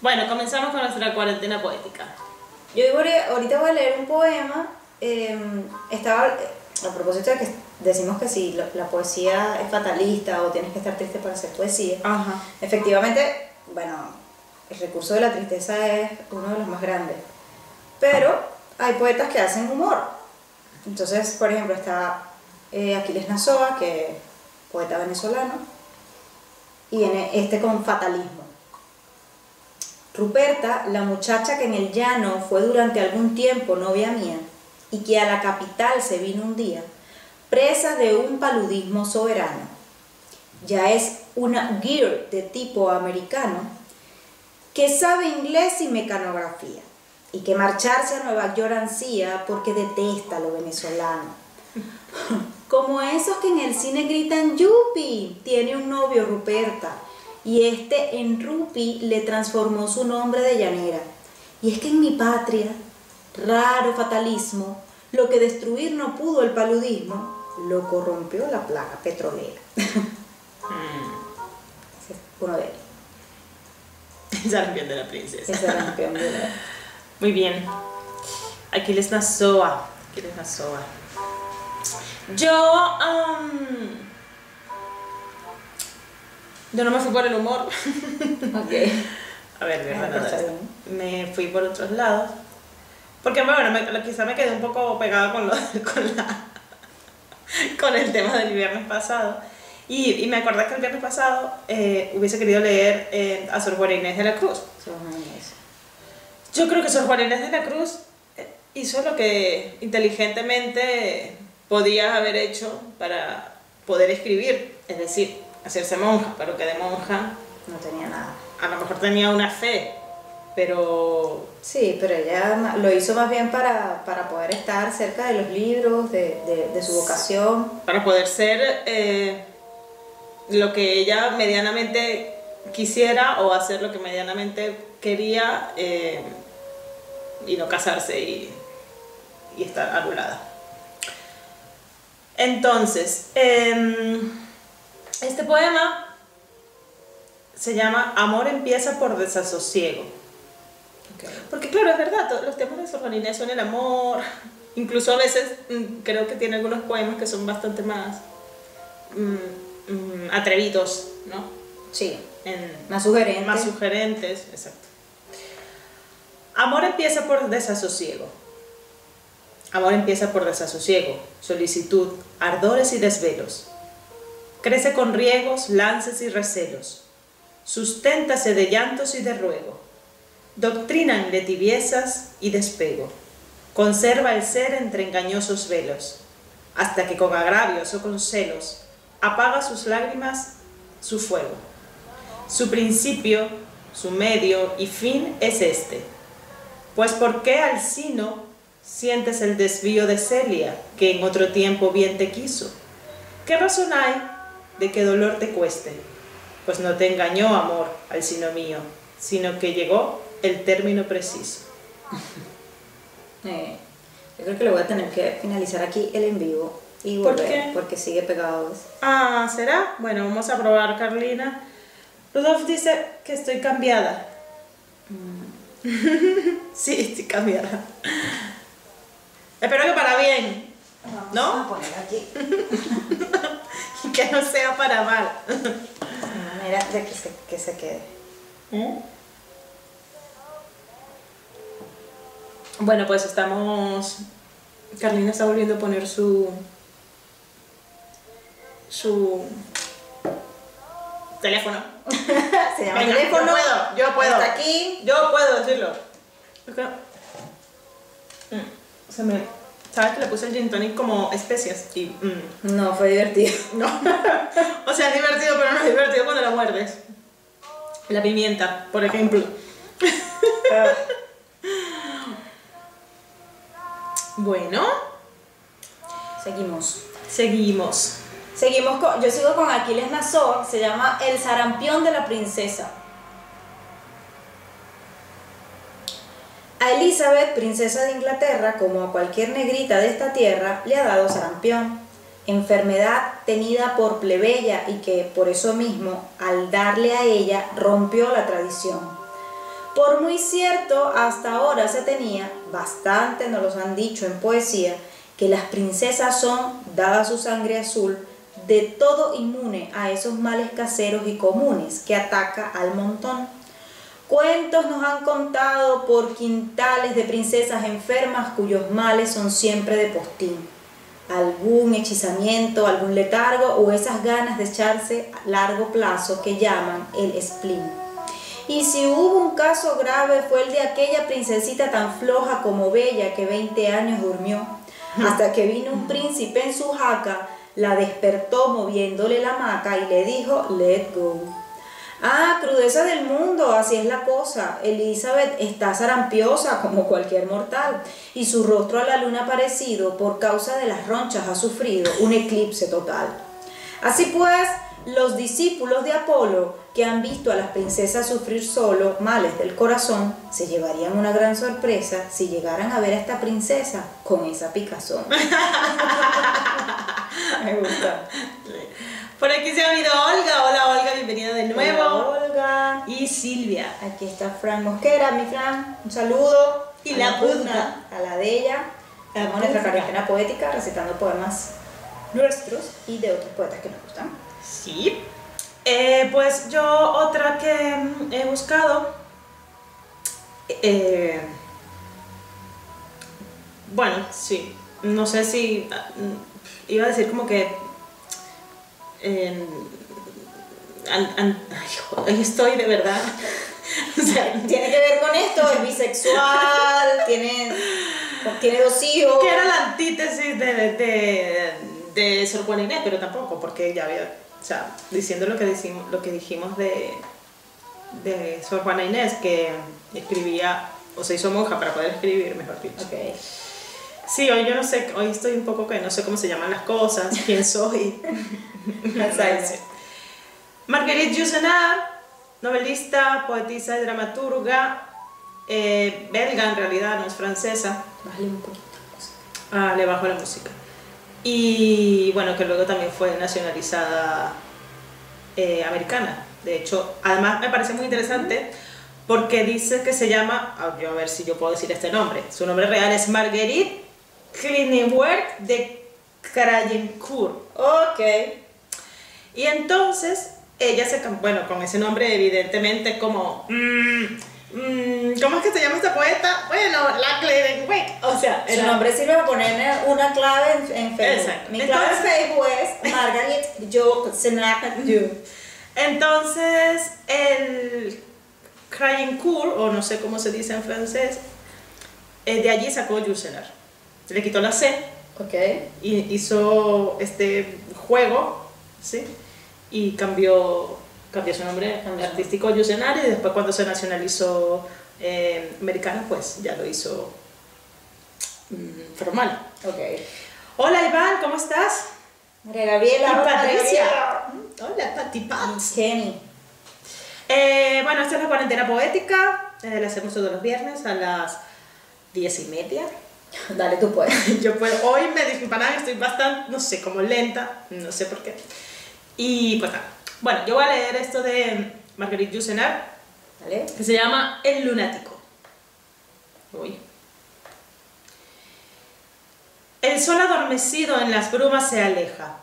Bueno, comenzamos con nuestra cuarentena poética. Yo ahorita voy a leer un poema. em, estaba, a propósito de que decimos que si la, la poesía es fatalista o tienes que estar triste para hacer poesía. Ajá. Efectivamente, bueno, el recurso de la tristeza es uno de los más grandes. Pero hay poetas que hacen humor. Entonces, por ejemplo, está eh, Aquiles Nazoa, que es poeta venezolano, y viene este con fatalismo. Ruperta, la muchacha que en el llano fue durante algún tiempo novia mía y que a la capital se vino un día, presa de un paludismo soberano. Ya es una gear de tipo americano que sabe inglés y mecanografía y que marcharse a Nueva York ansía porque detesta lo venezolano. Como esos que en el cine gritan Yupi, tiene un novio Ruperta y este en Rupi le transformó su nombre de llanera. Y es que en mi patria, raro fatalismo, lo que destruir no pudo el paludismo, lo corrompió la plaga petrolera. Ese es uno de ellos. Esa es de la princesa. El de la- Muy bien. Aquiles Nazoa. Aquiles Nazoa. Yo. am, yo no me fui por el humor. Ok. A ver, de Ah, verdad. está bien. Me fui por otros lados. Porque bueno, me- quizá me quedé un poco pegada con, lo, con, la, con el tema del viernes pasado. Y, y me acordé que el viernes pasado eh, hubiese querido leer eh, a Sor Juana Inés de la Cruz. Yo creo que Sor Juana Inés de la Cruz eh, hizo lo que inteligentemente podía haber hecho para poder escribir, es decir, hacerse monja, pero que de monja No tenía nada. a lo mejor tenía una fe, pero Sí, pero ella lo hizo más bien para, para poder estar cerca de los libros, de, de- de su vocación. para poder ser eh, lo que ella medianamente quisiera o hacer lo que medianamente quería eh, y no casarse y, y estar anulada. Entonces, em, este poema se llama Amor empieza por desasosiego. Porque claro, es verdad, todos los temas de Sor Juana Inés son el amor. Incluso a veces mm, creo que tiene algunos poemas que son bastante más mm, mm, atrevidos, ¿no? Sí, En- más sugerente. más sugerentes, exacto. Amor empieza por desasosiego. Amor empieza por desasosiego, solicitud, ardores y desvelos. Crece con riegos, lances y recelos. Susténtase de llantos y de ruego. Doctrinan de tibiezas y despego. Conserva el ser entre engañosos velos, hasta que con agravios o con celos apaga sus lágrimas su fuego. Su principio, su medio y fin es este. Pues ¿por qué al sino sientes el desvío de Celia, que en otro tiempo bien te quiso? ¿Qué razón hay de que dolor te cueste? Pues no te engañó amor al sino mío, sino que llegó el término preciso. Eh, yo creo que le voy a tener que finalizar aquí el en vivo y ¿Por volver, qué? porque sigue pegado. Ah, ¿será? Bueno, vamos a probar, Carlina. Rudolf dice que estoy cambiada. sí, estoy cambiada. Espero que para bien, ¿no? Vamos a poner aquí que no sea para mal. de manera de que se, que se quede. ¿Eh? Bueno, pues estamos. Carlina está volviendo a poner su. su. teléfono. Se llama Venga, teléfono. Yo puedo, yo puedo. Hasta aquí. Yo puedo decirlo. Acá. Mm, Se me. ¿Sabes que le puse el gin tonic como especias? Y. mm, No, fue divertido. no. o sea, es divertido, pero no es divertido cuando la muerdes. La pimienta, por ejemplo. Bueno, Seguimos. seguimos. Seguimos con, yo sigo con Aquiles Nazoa, se llama El sarampión de la princesa. A Elizabeth, princesa de Inglaterra, como a cualquier negrita de esta tierra, le ha dado sarampión, enfermedad tenida por plebeya y que por eso mismo, al darle a ella, rompió la tradición. Por muy cierto, hasta ahora se tenía, bastante nos los han dicho en poesía, que las princesas son, dada su sangre azul, de todo inmune a esos males caseros y comunes que ataca al montón. Cuentos nos han contado por quintales de princesas enfermas cuyos males son siempre de postín. Algún hechizamiento, algún letargo o esas ganas de echarse a largo plazo que llaman el spleen. Y si hubo un caso grave fue el de aquella princesita tan floja como bella que 20 años durmió, hasta que vino un príncipe en su jaca, la despertó moviéndole la maca y le dijo, let go. Ah, crudeza del mundo, así es la cosa. Elizabeth está zarampiosa como cualquier mortal y su rostro a la luna parecido por causa de las ronchas ha sufrido un eclipse total. Así pues, los discípulos de Apolo, que han visto a las princesas sufrir solo males del corazón, se llevarían una gran sorpresa si llegaran a ver a esta princesa con esa picazón. Me gusta. Por aquí se ha unido Olga. Hola Olga, bienvenida de nuevo. Hola, Olga. Y Silvia. Aquí está Fran Mosquera, mi Fran. Un saludo. Y A la Puzna. A la de ella. En nuestra cuarentena poética recitando poemas nuestros y de otros poetas que nos gustan. Sí. Eh, pues yo otra que mm, he buscado. eh, bueno, sí. No sé si. mm, Iba a decir como que. Eh, an- an- ay, joder, estoy de verdad. o sea, Tiene que ver con esto, es bisexual, tiene, tiene dos hijos. que era la antítesis de, de, de Sor Juana Inés, pero tampoco, porque ya había, o sea, diciendo lo que, decimos, lo que dijimos de, de Sor Juana Inés, que escribía, o se hizo monja para poder escribir, mejor dicho. Ok. Sí, hoy yo no sé, hoy estoy un poco que no sé cómo se llaman las cosas, quién soy. Marguerite Yourcenar, novelista, poetisa y dramaturga, eh, belga en realidad, no es francesa. Bájale un poquito. Ah, le bajo la música. Y bueno, que luego también fue nacionalizada eh, americana. De hecho, además me parece muy interesante porque dice que se llama, ah, a ver si yo puedo decir este nombre, su nombre real es Marguerite Clinewert de Crayencourt. Ok. Y entonces ella se bueno, con ese nombre evidentemente como mm, mm, ¿cómo es que se llama esta poeta? Bueno, la Clerenweg, o sea, Su era- nombre sirve para poner una clave en, en Facebook. Exacto. Mi clave en Facebook es Margaret Jo Senac Du. Entonces, el Crayencourt, o no sé cómo se dice en francés, eh, de allí sacó Jusenar. Le quitó la C Ok. y hizo este juego, ¿sí? Y cambió, cambió su nombre Cambió. artístico a Jusenar y después cuando se nacionalizó eh, americano, pues ya lo hizo mm, formal. Ok. Hola Iván, ¿cómo estás? María Gabriela. Y hola, Patricia. Hola, Pati Pats. Kenny. Eh, bueno, esta es la cuarentena poética. eh, la hacemos todos los viernes a las diez y media. Dale, tú puedes. Yo pues, hoy me disculparán, estoy bastante, no sé, como lenta, no sé por qué. Y pues nada. Bueno, yo voy a leer esto de Marguerite Yourcenar, Dale. que se llama El lunático. Uy. El sol adormecido en las brumas se aleja,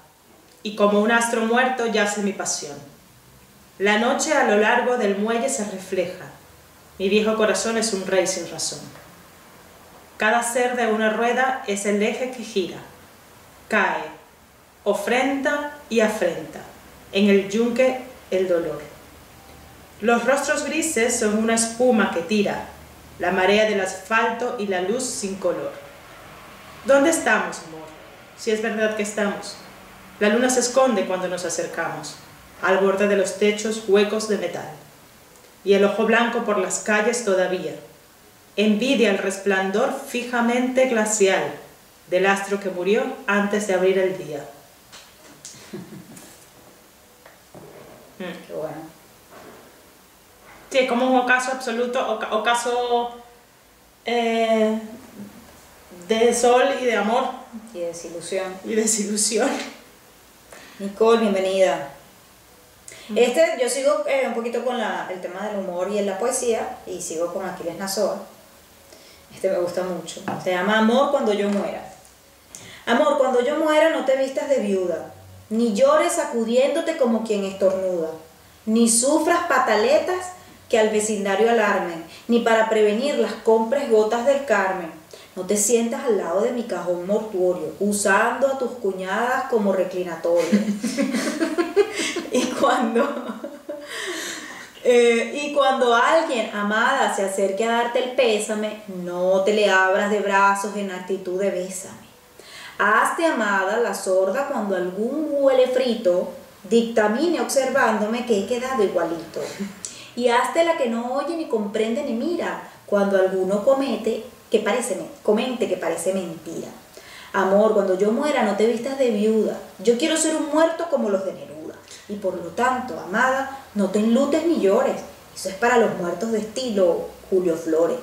y como un astro muerto yace mi pasión. La noche a lo largo del muelle se refleja, mi viejo corazón es un rey sin razón. Cada ser de una rueda es el eje que gira, cae, ofrenda y afrenta, en el yunque el dolor. Los rostros grises son una espuma que tira, la marea del asfalto y la luz sin color. ¿Dónde estamos, amor? Si es verdad que estamos. La luna se esconde cuando nos acercamos, al borde de los techos huecos de metal. Y el ojo blanco por las calles todavía. Envidia el resplandor fijamente glacial del astro que murió antes de abrir el día. Mm. Qué bueno. Sí, es como un ocaso absoluto, oca- ocaso eh, de sol y de amor Y desilusión. y desilusión. Nicole, bienvenida. Este, yo sigo eh, un poquito con la, el tema del humor y en la poesía, y sigo con Aquiles Nazoa. Este me gusta mucho. Se llama Amor cuando yo muera. Amor, cuando yo muera no te vistas de viuda, ni llores sacudiéndote como quien estornuda, ni sufras pataletas que al vecindario alarmen, ni para prevenir las compres gotas del Carmen. No te sientas al lado de mi cajón mortuorio, usando a tus cuñadas como reclinatorio. y cuando eh, y cuando alguien, amada, se acerque a darte el pésame, no te le abras de brazos en actitud de bésame. Hazte, amada, la sorda cuando algún huele frito dictamine observándome que he quedado igualito. Y hazte la que no oye ni comprende ni mira cuando alguno comete que parece, comente que parece mentira. Amor, cuando yo muera no te vistas de viuda. Yo quiero ser un muerto como los de Neruda. Y por lo tanto, amada, no te enlutes ni llores. Eso es para los muertos de estilo Julio Flores.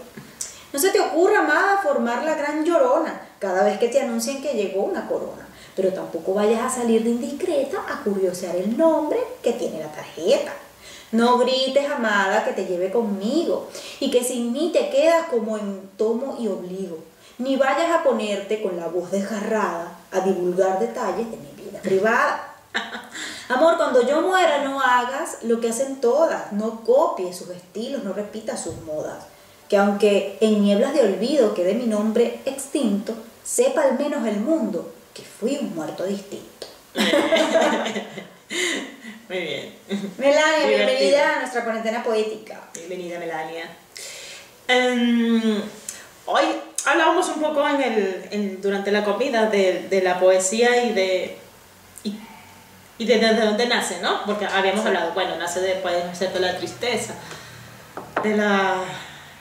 No se te ocurra, amada, formar la gran llorona cada vez que te anuncien que llegó una corona. Pero tampoco vayas a salir de indiscreta a curiosear el nombre que tiene la tarjeta. No grites, amada, que te lleve conmigo y que sin mí te quedas como en tomo y obligo. Ni vayas a ponerte con la voz desgarrada a divulgar detalles de mi vida privada. Amor, cuando yo muera no hagas lo que hacen todas, no copies sus estilos, no repitas sus modas. Que aunque en nieblas de olvido quede mi nombre extinto, sepa al menos el mundo que fui un muerto distinto. Muy bien. Melania, bienvenida a nuestra cuarentena poética. Bienvenida, Melania. Em, hoy hablábamos un poco en el, durante la comida de, la poesía y de, y, de, dónde nace, ¿no? Porque habíamos hablado, bueno, nace de, puede ser de la tristeza, de la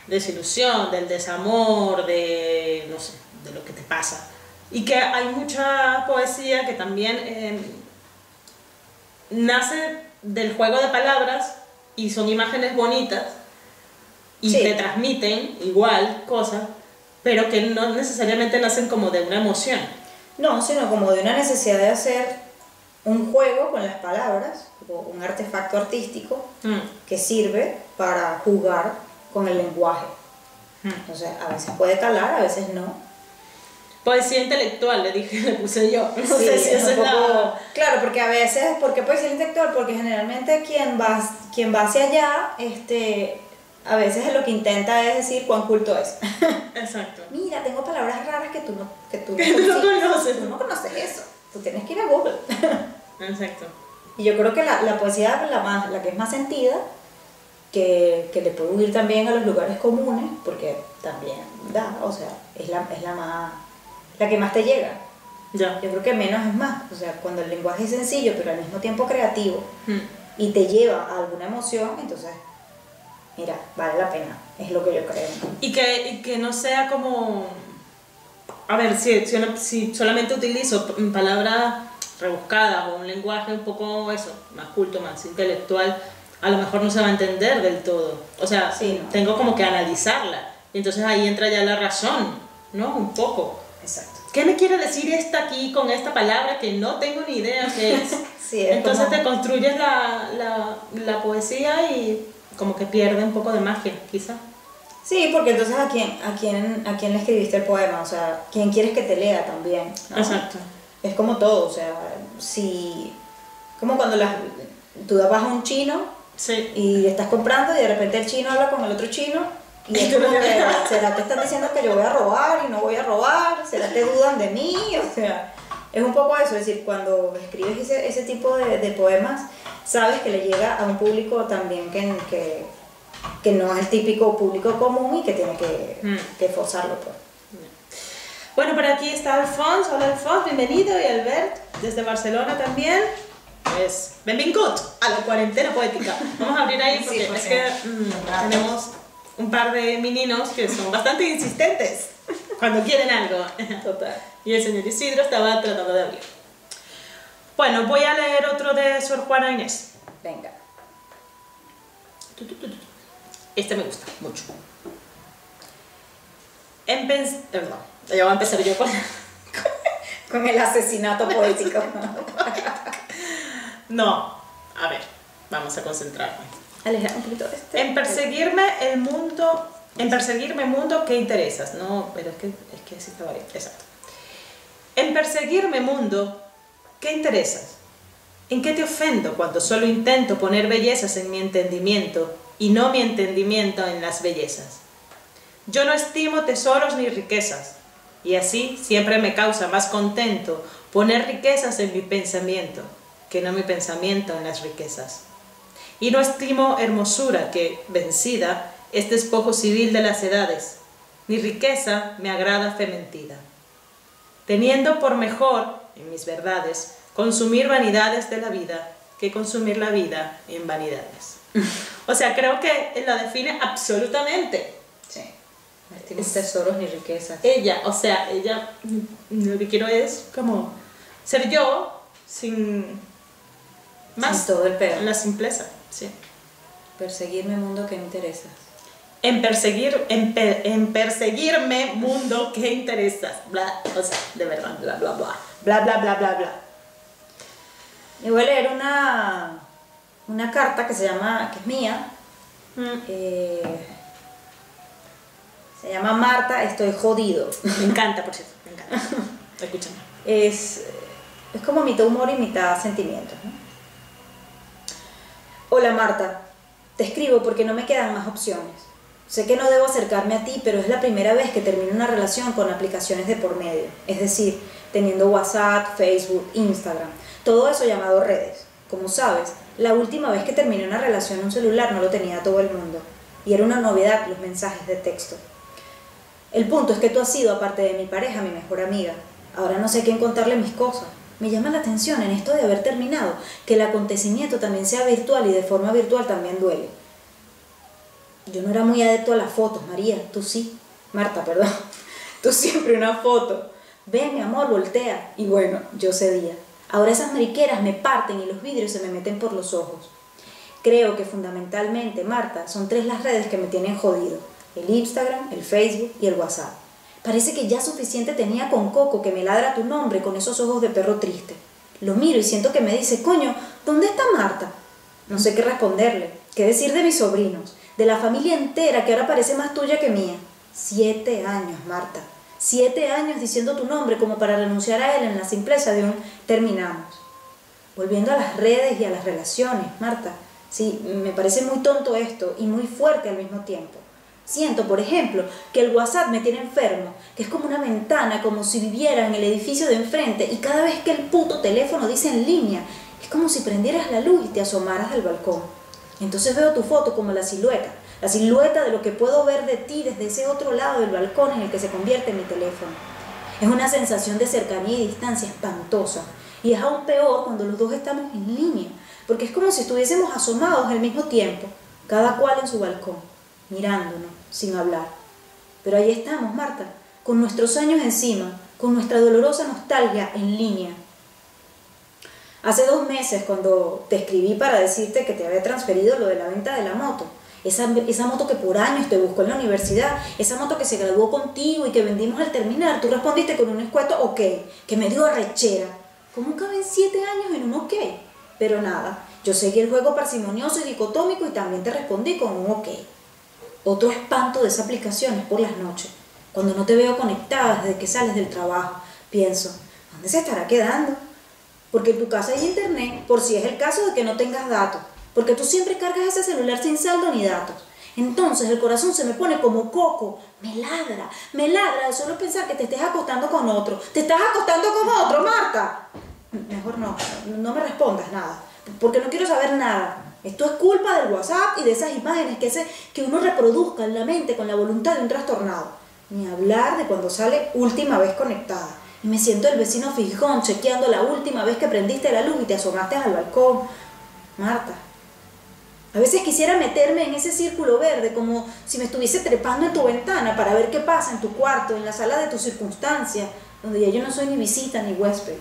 desilusión, del desamor, de, no sé, de lo que te pasa. Y que hay mucha poesía que también... Em, nace del juego de palabras y son imágenes bonitas y te transmiten igual cosas, pero que no necesariamente nacen como de una emoción. No, sino como de una necesidad de hacer un juego con las palabras, un artefacto artístico mm. que sirve para jugar con el lenguaje. Mm. O sea, a veces puede calar, a veces no Poesía intelectual, le dije, le puse yo. No sé si es Claro, porque a veces, ¿por qué poesía intelectual? Porque generalmente quien va, quien va hacia allá, este, a veces lo que intenta es decir cuán culto es. Exacto. Mira, tengo palabras raras que tú no, que tú no, conoces. Tú no conoces eso. Tú tienes que ir a Google. Exacto. Y yo creo que la, la poesía, la, más, la que es más sentida, que, que le puede huir también a los lugares comunes, porque también da, o sea, es la, es la más la que más te llega. Ya. Yo creo que menos es más. O sea, cuando el lenguaje es sencillo, pero al mismo tiempo creativo, hmm. y te lleva a alguna emoción, entonces, mira, vale la pena. Es lo que yo creo. Y que, y que no sea como. A ver, si, si, solamente utilizo palabras rebuscadas o un lenguaje un poco eso, más culto, más intelectual, a lo mejor no se va a entender del todo. O sea, tengo como que analizarla. Y entonces ahí entra ya la razón, ¿no? Un poco. Exacto. ¿Qué me quiere decir esta aquí con esta palabra que no tengo ni idea qué es? sí, Entonces te construyes la, la, la, poesía y como que pierde un poco de magia, quizá. Sí, porque entonces a quién, a quién, a quién le escribiste el poema, o sea, quién quieres que te lea también. Exacto. Es como todo, o sea, si como cuando las, tú vas a un chino sí. y estás comprando y de repente el chino habla con el otro chino y es como que, ¿será que están diciendo que yo voy a robar y no voy a robar? ¿Será que dudan de mí? O sea, es un poco eso, es decir, cuando escribes ese, ese tipo de, de, poemas, sabes que le llega a un público también que, que, que, no es el típico público común y que tiene que, mm. que forzarlo. Pues. Bueno, por aquí está Alfonso. Hola Alfonso, bienvenido. Y Albert, desde Barcelona también. Pues, benvingut a la cuarentena poética. Vamos a abrir ahí porque es que mm, tenemos un par de meninos que son bastante insistentes cuando quieren algo. Total. Y el señor Isidro estaba tratando de abrir. Bueno, voy a leer otro de Sor Juana Inés. Venga. Este me gusta mucho. Perdón, ya voy a empezar yo con... con el asesinato poético. no, a ver. vamos a concentrarme. Alejar un poquito este. En perseguirme el mundo, en perseguirme mundo que interesas, no, pero es que, es que sí estaba bien, exacto. En perseguirme mundo, ¿qué interesas? ¿En qué te ofendo cuando solo intento poner bellezas en mi entendimiento y no mi entendimiento en las bellezas? Yo no estimo tesoros ni riquezas, y así siempre me causa más contento poner riquezas en mi pensamiento que no mi pensamiento en las riquezas. Y no estimo hermosura que, vencida, es despojo civil de las edades, ni riqueza me agrada fe mentida. Teniendo por mejor, en mis verdades, consumir vanidades de la vida que consumir la vida en vanidades. O sea, creo que la define absolutamente. Sí. No tesoros ni riquezas. Ella, o sea, ella lo que quiero es como ser yo sin más todo el pedo. La simpleza, sí. Perseguirme mundo que me interesa. En perseguir, en, per, en perseguirme mundo que interesas. Bla, o sea, de verdad, bla bla bla. Bla bla bla bla bla. Igual era una una carta que se llama, que es mía. Mm, eh, se llama Marta, estoy jodido. Me encanta, por cierto, me encanta. Escúchame. es, es como mitad humor y mitad sentimientos. ¿no? Hola Marta, te escribo porque no me quedan más opciones. Sé que no debo acercarme a ti, pero es la primera vez que termino una relación con aplicaciones de por medio, es decir, teniendo WhatsApp, Facebook, Instagram, todo eso llamado redes. Como sabes, la última vez que terminé una relación un celular no lo tenía todo el mundo, y era una novedad los mensajes de texto. El punto es que tú has sido, aparte de mi pareja, mi mejor amiga. Ahora no sé quién contarle mis cosas. Me llama la atención en esto de haber terminado, que el acontecimiento también sea virtual y de forma virtual también duele. Yo no era muy adepto a las fotos, María, tú sí. Marta, perdón. Tú siempre una foto. Ven, mi amor, voltea. Y bueno, yo cedía. Ahora esas mariqueras me parten y los vidrios se me meten por los ojos. Creo que fundamentalmente, Marta, son tres las redes que me tienen jodido. El Instagram, el Facebook y el WhatsApp. Parece que ya suficiente tenía con Coco que me ladra tu nombre con esos ojos de perro triste. Lo miro y siento que me dice, coño, ¿dónde está Marta? No sé qué responderle. ¿Qué decir de mis sobrinos? De la familia entera que ahora parece más tuya que mía. Siete años, Marta. Siete años diciendo tu nombre como para renunciar a él en la simpleza de un terminamos. Volviendo a las redes y a las relaciones, Marta. Sí, me parece muy tonto esto y muy fuerte al mismo tiempo. Siento, por ejemplo, que el WhatsApp me tiene enfermo, que es como una ventana, como si viviera en el edificio de enfrente y cada vez que el puto teléfono dice en línea, es como si prendieras la luz y te asomaras al balcón. Entonces veo tu foto como la silueta, la silueta de lo que puedo ver de ti desde ese otro lado del balcón en el que se convierte mi teléfono. Es una sensación de cercanía y distancia espantosa. Y es aún peor cuando los dos estamos en línea, porque es como si estuviésemos asomados al mismo tiempo, cada cual en su balcón, mirándonos, sin hablar. Pero ahí estamos, Marta, con nuestros años encima, con nuestra dolorosa nostalgia en línea. Hace dos meses, cuando te escribí para decirte que te había transferido lo de la venta de la moto, esa, esa moto que por años te buscó en la universidad, esa moto que se graduó contigo y que vendimos al terminar, tú respondiste con un escueto ok, que me dio arrechera. ¿Cómo caben siete años en un ok? Pero nada, yo seguí el juego parsimonioso y dicotómico y también te respondí con un ok. Otro espanto de esa aplicación es por las noches, cuando no te veo conectada desde que sales del trabajo. Pienso, ¿dónde se estará quedando? Porque en tu casa hay internet, por si es el caso de que no tengas datos, porque tú siempre cargas ese celular sin saldo ni datos. Entonces el corazón se me pone como coco, me ladra, me ladra de solo pensar que te estés acostando con otro. ¿Te estás acostando con otro, Marta? Mejor no, no me respondas nada, porque no quiero saber nada. Esto es culpa del WhatsApp y de esas imágenes que, hace que uno reproduzca en la mente con la voluntad de un trastornado. Ni hablar de cuando sale última vez conectada. Y me siento el vecino fijón chequeando la última vez que prendiste la luz y te asomaste al balcón. Marta, a veces quisiera meterme en ese círculo verde como si me estuviese trepando en tu ventana para ver qué pasa en tu cuarto, en la sala de tus circunstancias, donde ya yo no soy ni visita ni huésped.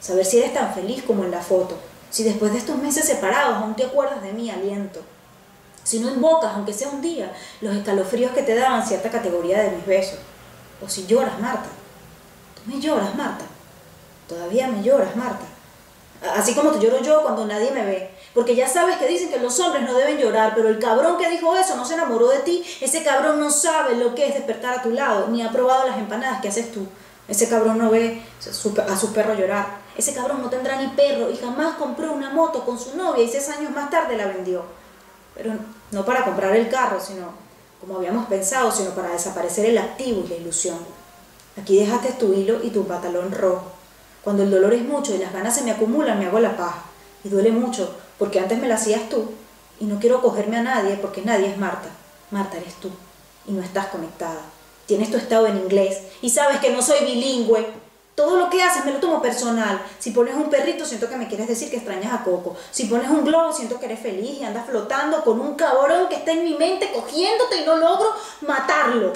Saber si eres tan feliz como en la foto, si después de estos meses separados aún te acuerdas de mi aliento. Si no invocas, aunque sea un día, los escalofríos que te daban cierta categoría de mis besos. O si lloras, Marta. Tú me lloras, Marta. Todavía me lloras, Marta. Así como te lloro yo cuando nadie me ve. Porque ya sabes que dicen que los hombres no deben llorar, pero el cabrón que dijo eso no se enamoró de ti. Ese cabrón no sabe lo que es despertar a tu lado, ni ha probado las empanadas que haces tú. Ese cabrón no ve a su perro llorar. Ese cabrón no tendrá ni perro y jamás compró una moto con su novia y seis años más tarde la vendió. Pero no para comprar el carro, sino como habíamos pensado, sino para desaparecer el activo y la ilusión. Aquí dejaste tu hilo y tu pantalón rojo. Cuando el dolor es mucho y las ganas se me acumulan, me hago la paja. Y duele mucho, porque antes me la hacías tú. Y no quiero cogerme a nadie, porque nadie es Marta. Marta eres tú. Y no estás conectada tienes tu estado en inglés y sabes que no soy bilingüe, todo lo que haces me lo tomo personal. Si pones un perrito, siento que me quieres decir que extrañas a Coco. Si pones un globo, siento que eres feliz y andas flotando con un cabrón que está en mi mente cogiéndote y no logro matarlo.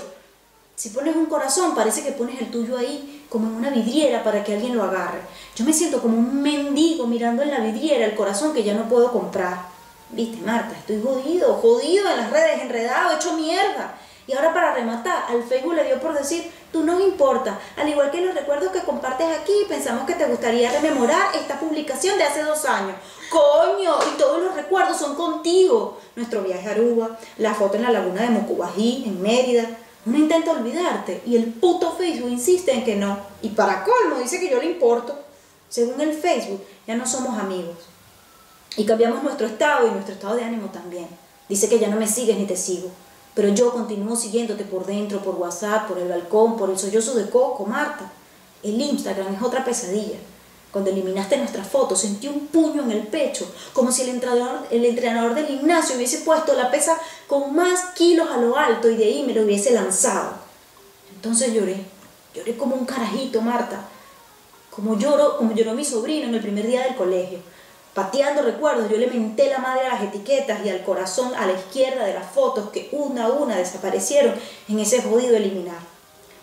Si pones un corazón, parece que pones el tuyo ahí como en una vidriera para que alguien lo agarre. Yo me siento como un mendigo mirando en la vidriera el corazón que ya no puedo comprar. Viste, Marta, estoy jodido, jodido en las redes, enredado, hecho mierda. Y ahora para rematar, al Facebook le dio por decir, tú no importa, al igual que los recuerdos que compartes aquí, pensamos que te gustaría rememorar esta publicación de hace dos años. Coño, y todos los recuerdos son contigo. Nuestro viaje a Aruba, la foto en la laguna de Mocubají, en Mérida. Uno intenta olvidarte y el puto Facebook insiste en que no. Y para colmo dice que yo le importo. Según el Facebook, ya no somos amigos. Y cambiamos nuestro estado y nuestro estado de ánimo también. Dice que ya no me sigues ni te sigo. Pero yo continúo siguiéndote por dentro, por WhatsApp, por el balcón, por el sollozo de Coco, Marta. El Instagram es otra pesadilla. Cuando eliminaste nuestras fotos, sentí un puño en el pecho, como si el entrenador, el entrenador del gimnasio hubiese puesto la pesa con más kilos a lo alto y de ahí me lo hubiese lanzado. Entonces lloré, lloré como un carajito, Marta, como lloro, como lloró mi sobrino en el primer día del colegio pateando recuerdos, yo le menté la madre a las etiquetas y al corazón a la izquierda de las fotos que una a una desaparecieron en ese jodido eliminar.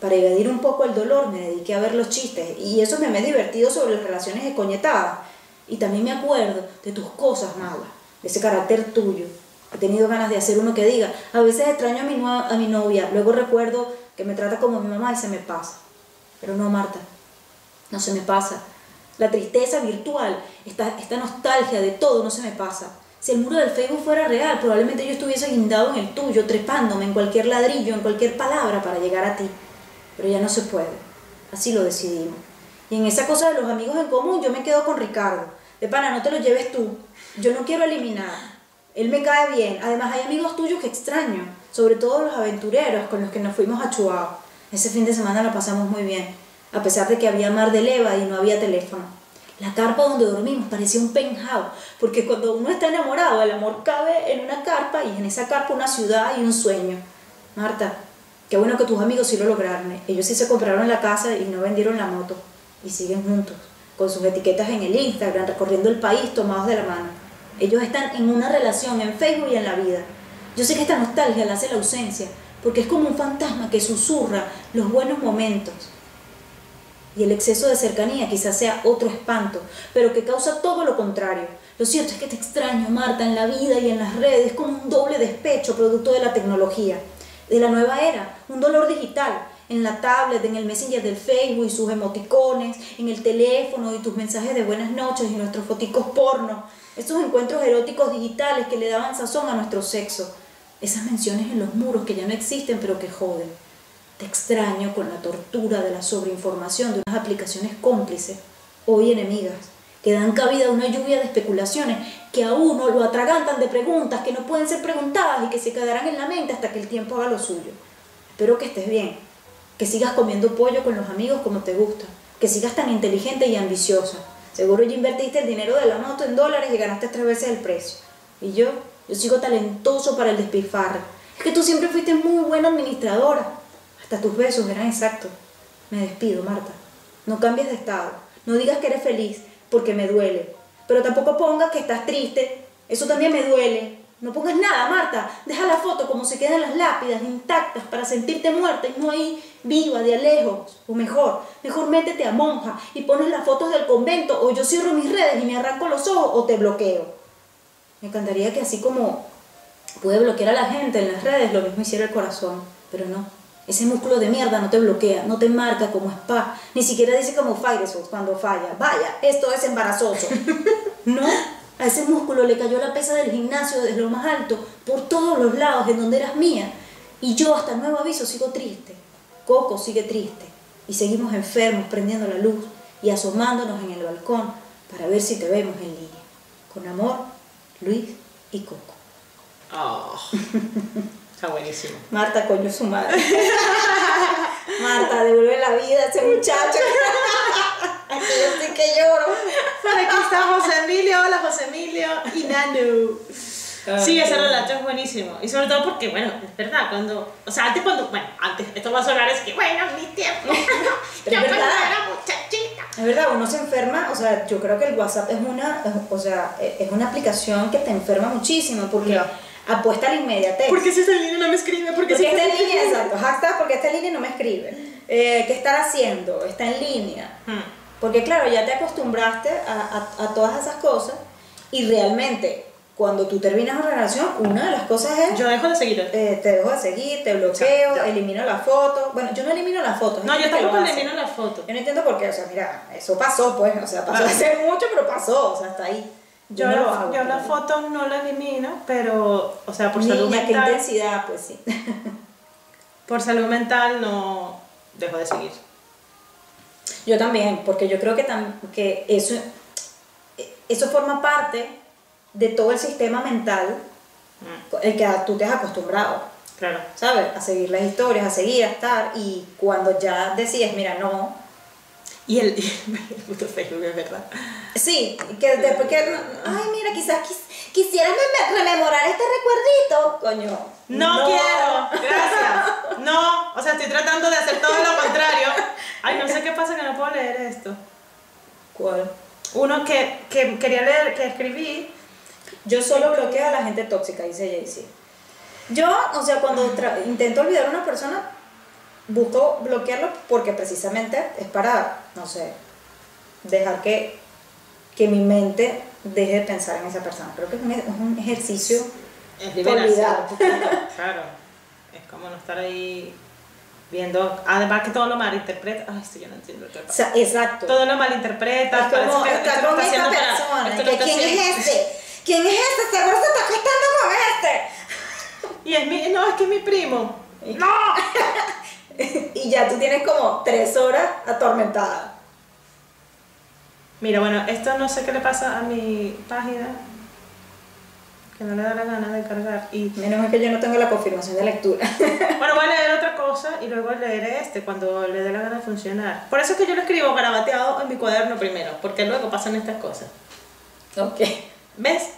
Para evadir un poco el dolor me dediqué a ver los chistes y eso me ha divertido sobre las relaciones escoñetadas. Y también me acuerdo de tus cosas malas, de ese carácter tuyo. He tenido ganas de hacer uno que diga, a veces extraño a mi, a mi novia, luego recuerdo que me trata como mi mamá y se me pasa. Pero no, Marta, no se me pasa la tristeza virtual, esta, esta nostalgia de todo no se me pasa. Si el muro del Facebook fuera real, probablemente yo estuviese guindado en el tuyo, trepándome en cualquier ladrillo, en cualquier palabra para llegar a ti. Pero ya no se puede. Así lo decidimos. Y en esa cosa de los amigos en común, yo me quedo con Ricardo. De pana, no te lo lleves tú. Yo no quiero eliminar. Él me cae bien. Además, hay amigos tuyos que extraño. Sobre todo los aventureros con los que nos fuimos a Chuao. Ese fin de semana la pasamos muy bien a pesar de que había mar de leva y no había teléfono. La carpa donde dormimos parecía un penthouse, porque cuando uno está enamorado, el amor cabe en una carpa y en esa carpa una ciudad y un sueño. Marta, qué bueno que tus amigos sí lo lograron. Ellos sí se compraron la casa y no vendieron la moto. Y siguen juntos, con sus etiquetas en el Instagram, recorriendo el país tomados de la mano. Ellos están en una relación en Facebook y en la vida. Yo sé que esta nostalgia la hace la ausencia, porque es como un fantasma que susurra los buenos momentos, y el exceso de cercanía quizás sea otro espanto, pero que causa todo lo contrario. Lo cierto es que te extraño, Marta, en la vida y en las redes, como un doble despecho producto de la tecnología, de la nueva era, un dolor digital, en la tablet, en el messenger del Facebook y sus emoticones, en el teléfono y tus mensajes de buenas noches y nuestros foticos porno, esos encuentros eróticos digitales que le daban sazón a nuestro sexo, esas menciones en los muros que ya no existen pero que joden. Te extraño con la tortura de la sobreinformación de unas aplicaciones cómplices, hoy enemigas, que dan cabida a una lluvia de especulaciones que a uno lo atragantan de preguntas que no pueden ser preguntadas y que se quedarán en la mente hasta que el tiempo haga lo suyo. Espero que estés bien, que sigas comiendo pollo con los amigos como te gusta, que sigas tan inteligente y ambiciosa. Seguro ya invertiste el dinero de la moto en dólares y ganaste tres veces el precio. Y yo, yo sigo talentoso para el despilfarre. Es que tú siempre fuiste muy buena administradora tus besos eran exactos. Me despido, Marta. No cambies de estado. No digas que eres feliz, porque me duele. Pero tampoco pongas que estás triste. Eso también me duele. No pongas nada, Marta. Deja la foto como se quedan las lápidas, intactas, para sentirte muerta y no ahí viva, de lejos. O mejor, mejor métete a monja y pones las fotos del convento, o yo cierro mis redes y me arranco los ojos, o te bloqueo. Me encantaría que así como puede bloquear a la gente en las redes, lo mismo hiciera el corazón, pero no. Ese músculo de mierda no te bloquea, no te marca como spa, ni siquiera dice como Firefox cuando falla. Vaya, esto es embarazoso. no, a ese músculo le cayó la pesa del gimnasio desde lo más alto, por todos los lados, en donde eras mía. Y yo, hasta nuevo aviso, sigo triste. Coco sigue triste. Y seguimos enfermos, prendiendo la luz y asomándonos en el balcón para ver si te vemos en línea. Con amor, Luis y Coco. Oh, está buenísimo. Marta, coño, su madre. Marta, devuelve la vida a ese muchacho. Aquí yo estoy que lloro. Por aquí está José Emilio, hola José Emilio y Nanu. Sí, ese relato es buenísimo. Y sobre todo porque, bueno, es verdad, cuando. O sea, antes cuando. Bueno, antes, esto va a sonar es que, bueno, mi tiempo. Yo es cuando verdad. era muchachita. Es verdad, uno se enferma, o sea, yo creo que el WhatsApp es una, o sea, es una aplicación que te enferma muchísimo porque. Apuesta a la inmediatez. ¿Por qué si esta línea no me escribe? ¿Por qué Porque está esta línea, exacto, hashtag porque está en línea no me escribe. Eh, ¿Qué estar haciendo? Está en línea. Hmm. Porque claro, ya te acostumbraste a, a- a todas esas cosas y realmente cuando tú terminas una relación, una de las cosas es, Yo dejo de seguir. eh, te dejo de seguir, te bloqueo, Ya. elimino la foto. Bueno, yo no elimino las fotos. No, yo tampoco elimino la foto. Yo no entiendo por qué, o sea, mira, eso pasó, pues, o sea, pasó Claro. hace mucho, pero pasó, o sea, hasta ahí. Yo, no lo la- hago, yo no la elimino, pero, o sea, por salud Niña, qué mental. intensidad, pues sí. Por salud mental no dejo de seguir. Yo también, porque yo creo que, tam- que eso, eso forma parte de todo el sistema mental Mm, el que tú te has acostumbrado, Claro. ¿sabes? A seguir las historias, a seguir, a estar, y cuando ya decides, mira, no, Y el, el puto Facebook, es verdad. sí, que después que, ay, mira, quizás quis- quisiera mem- rememorar este recuerdito, coño. No, quiero, gracias. No, o sea, estoy tratando de hacer todo lo contrario. Ay, no sé qué pasa que no puedo leer esto. ¿Cuál? Uno que, que quería leer, que escribí. Yo solo bloqueo a la gente tóxica, dice Jaycee. Yo, o sea, cuando intento olvidar a una persona, busco bloquearlo porque precisamente es para, no sé, dejar que, que mi mente deje de pensar en esa persona. Creo que es un, es un ejercicio. Es Olvidar. Claro. Es como no estar ahí viendo. Además que todo lo malinterpreta. Ay, esto yo no entiendo qué O pasa. sea, exacto. Todo lo malinterpreta. es como que estar con esta persona. que, ¿Quién haciendo- es este? ¿Quién es este? Seguro se está acostando con este. Y es mi. No, es que es mi primo. ¡No! Y ya tú tienes como tres horas atormentada. Mira, bueno, esto no sé qué le pasa a mi página. Que no le da la gana de cargar. Y Menos mal que yo no tengo la confirmación de lectura. Bueno, voy a leer otra cosa y luego leeré este cuando le dé la gana de funcionar. Por eso es que yo lo escribo garabateado en mi cuaderno primero, porque luego pasan estas cosas. ok. ¿Ves?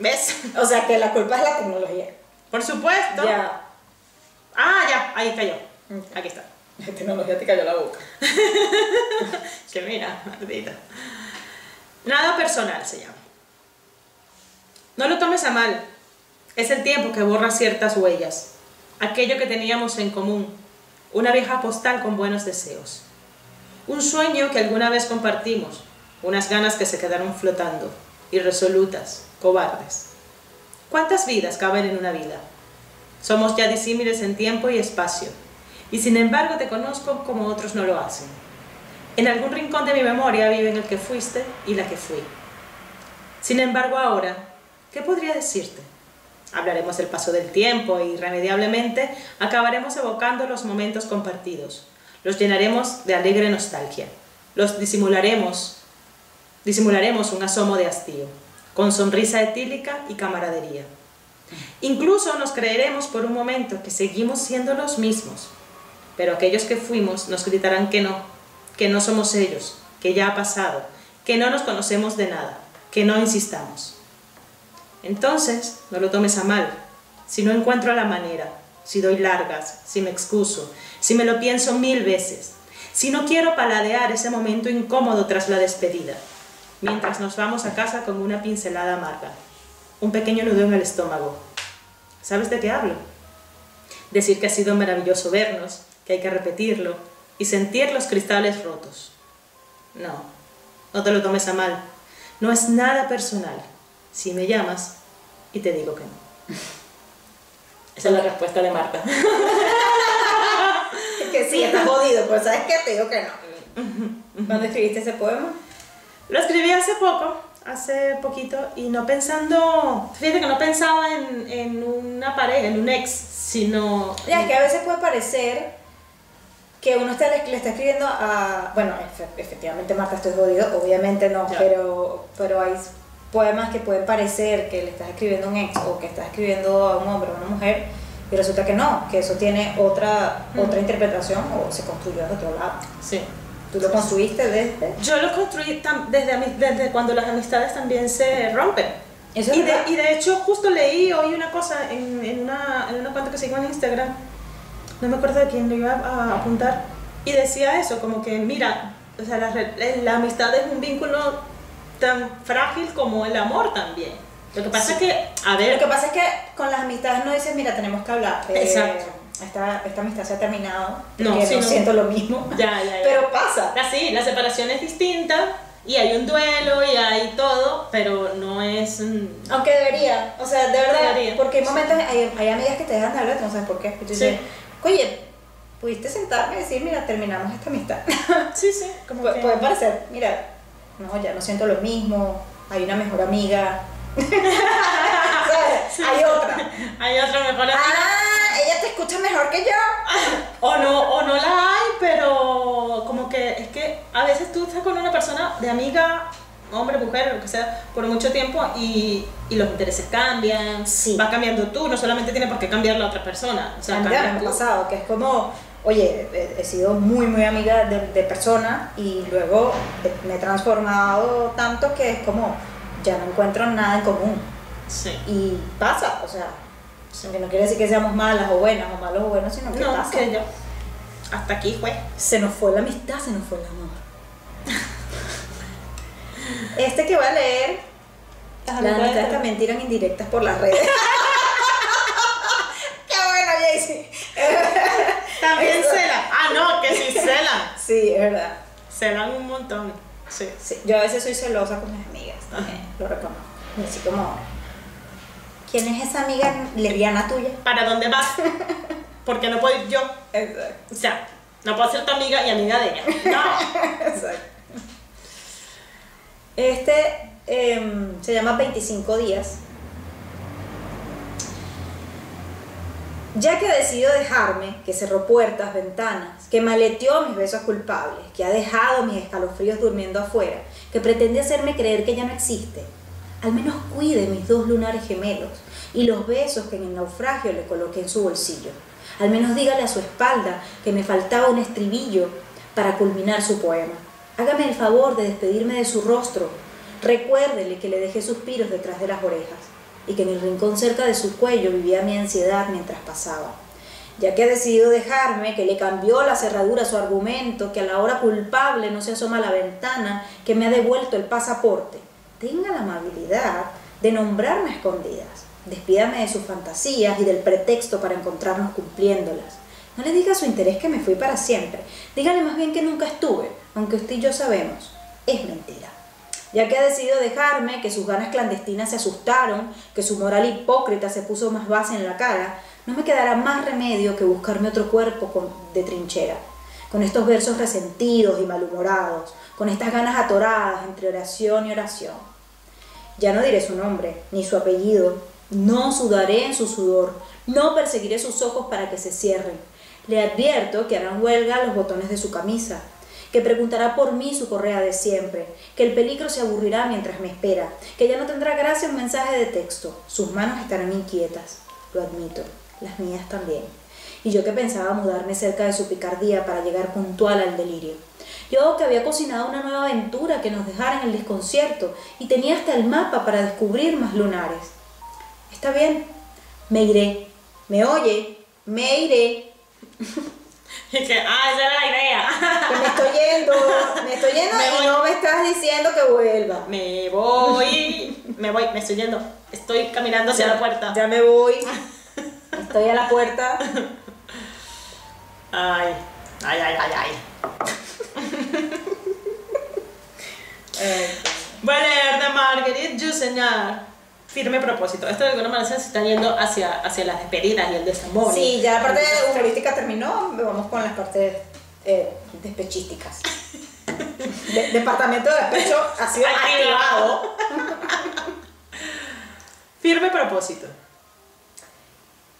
¿Ves? O sea que la culpa es la tecnología. Por supuesto. Ya. Ah, ya, ahí cayó. Aquí está. La tecnología te cayó la boca. Que mira, maldita. Nada personal se llama. No lo tomes a mal. Es el tiempo que borra ciertas huellas. Aquello que teníamos en común. Una vieja postal con buenos deseos. Un sueño que alguna vez compartimos. Unas ganas que se quedaron flotando. Irresolutas, cobardes. ¿Cuántas vidas caben en una vida? Somos ya disímiles en tiempo y espacio. Y sin embargo te conozco como otros no lo hacen. En algún rincón de mi memoria viven el que fuiste y la que fui. Sin embargo, ahora, ¿qué podría decirte? Hablaremos del paso del tiempo y irremediablemente acabaremos evocando los momentos compartidos. Los llenaremos de alegre nostalgia. Los disimularemos, disimularemos un asomo de hastío, con sonrisa etílica y camaradería. Incluso nos creeremos por un momento que seguimos siendo los mismos, pero aquellos que fuimos nos gritarán que no, que no somos ellos, que ya ha pasado, que no nos conocemos de nada, que no insistamos. Entonces, no lo tomes a mal, si no encuentro la manera, si doy largas, si me excuso, si me lo pienso mil veces, si no quiero paladear ese momento incómodo tras la despedida, mientras nos vamos a casa con una pincelada amarga, un pequeño nudo en el estómago. ¿Sabes de qué hablo? Decir que ha sido maravilloso vernos, que hay que repetirlo y sentir los cristales rotos. No, no te lo tomes a mal. No es nada personal. Si me llamas y te digo que no. Esa es la respuesta de Marta. Que sí, está jodido, pero ¿sabes qué? Te digo que no. ¿Cuándo escribiste ese poema? Lo escribí hace poco, hace poquito y no pensando, fíjate que no pensaba en, en una pareja, en un ex, sino... Ya, es que a veces puede parecer que uno está, le, le está escribiendo a... Bueno, efe- efectivamente Marta, estoy jodido, obviamente no, Ya. pero, pero hay poemas que pueden parecer que le estás escribiendo a un ex o que estás escribiendo a un hombre o a una mujer y resulta que no, que eso tiene otra, otra interpretación o se construyó de otro lado. Sí. Tú lo construiste desde... Yo lo construí desde, desde cuando las amistades también se rompen. Eso es y, de, y de hecho justo leí hoy una cosa en, en una, en una cuenta que sigo en Instagram, no me acuerdo de quién lo iba a, a apuntar, y decía eso, como que mira, o sea, la, la amistad es un vínculo tan frágil como el amor también. Lo que pasa es que, a Lo ver, que pasa es que con las amistades no dices, mira, tenemos que hablar. Exacto. Esta, esta amistad se ha terminado. No, sí, no siento lo mismo. ya, ya, ya. Pero pasa. Así, la separación es distinta y hay un duelo y hay todo, pero no es... Aunque debería, o sea, de verdad, Debería. porque hay momentos, hay, hay amigas que te dejan de hablar, tú no sabes por qué. Y tú dices, oye, pudiste sentarme y decir, mira, terminamos esta amistad. Sí, sí, como Pu- que... Puede parecer, mira, no, ya no siento lo mismo, hay una mejor amiga. ¿Sabes? hay otra. Hay otra mejor amiga. Ah, ella te escucha mejor que yo. O no, o no la hay, pero como que es que a veces tú estás con una persona de amiga, hombre, mujer, lo que sea, por mucho tiempo y, y los intereses cambian, Sí. va cambiando tú, no solamente tiene por qué cambiar la otra persona, o sea, me ha pasado, que es como, oye, he, sido muy, muy amiga de, de personas y luego me he transformado tanto que es como, ya no encuentro nada en común. Sí. Y pasa, o sea, que no quiere decir que seamos malas o buenas o malos o buenos, sino que No, pasa. que yo. Hasta aquí fue. Se nos fue la amistad, se nos fue el amor. este que voy a leer, las amistades también tiran indirectas por las redes. ¡Qué bueno, Jaycee! También celan. Ah, no, que sí celan. Sí, es verdad. Celan un montón. Sí. Sí, yo a veces soy celosa con mis amigas, también, lo reconozco. Así como, ¿quién es esa amiga lesbiana tuya? ¿Para dónde vas? Porque no puedo ir yo. Exacto. O sea, no puedo ser tu amiga y amiga de ella. No. Exacto. Este em, se llama 25 días. Ya que ha decidido dejarme, que cerró puertas, ventanas, que maleteó mis besos culpables, que ha dejado mis escalofríos durmiendo afuera, que pretende hacerme creer que ya no existe, al menos cuide mis dos lunares gemelos y los besos que en el naufragio le coloqué en su bolsillo. Al menos dígale a su espalda que me faltaba un estribillo para culminar su poema. Hágame el favor de despedirme de su rostro. Recuérdele que le dejé suspiros detrás de las orejas y que en el rincón cerca de su cuello vivía mi ansiedad mientras pasaba. Ya que ha decidido dejarme, que le cambió la cerradura su argumento, que a la hora culpable no se asoma a la ventana, que me ha devuelto el pasaporte, tenga la amabilidad de nombrarme a escondidas. Despídame de sus fantasías y del pretexto para encontrarnos cumpliéndolas. No le diga a su interés que me fui para siempre. Dígale más bien que nunca estuve, aunque usted y yo sabemos. Es mentira. Ya que ha decidido dejarme, que sus ganas clandestinas se asustaron, que su moral hipócrita se puso más base en la cara, no me quedará más remedio que buscarme otro cuerpo de trinchera, con estos versos resentidos y malhumorados, con estas ganas atoradas entre oración y oración. Ya no diré su nombre, ni su apellido, no sudaré en su sudor, no perseguiré sus ojos para que se cierren. Le advierto que harán huelga los botones de su camisa, que preguntará por mí su correa de siempre, que el peligro se aburrirá mientras me espera, que ya no tendrá gracia un mensaje de texto, sus manos estarán inquietas, lo admito, las mías también. Y yo que pensaba mudarme cerca de su picardía para llegar puntual al delirio. Yo que había cocinado una nueva aventura que nos dejara en el desconcierto y tenía hasta el mapa para descubrir más lunares. Está bien, me iré. ¿Me oye? Me iré. Que, ah, esa era la idea. Que me estoy yendo, me estoy yendo Me y voy. no me estás diciendo que vuelva. Me voy, me voy, me estoy yendo. Estoy caminando hacia la puerta. Ya me voy. Estoy a la puerta. Ay, ay, ay, ay, ay. Voy a leer de Marguerite Yourcenar. Firme propósito. Esto de alguna manera se está yendo hacia, hacia las despedidas y el desamor. Sí, ya la parte humorística terminó, vamos con las partes eh, despechísticas. De- departamento de despecho ha sido activado. Activado. Firme propósito.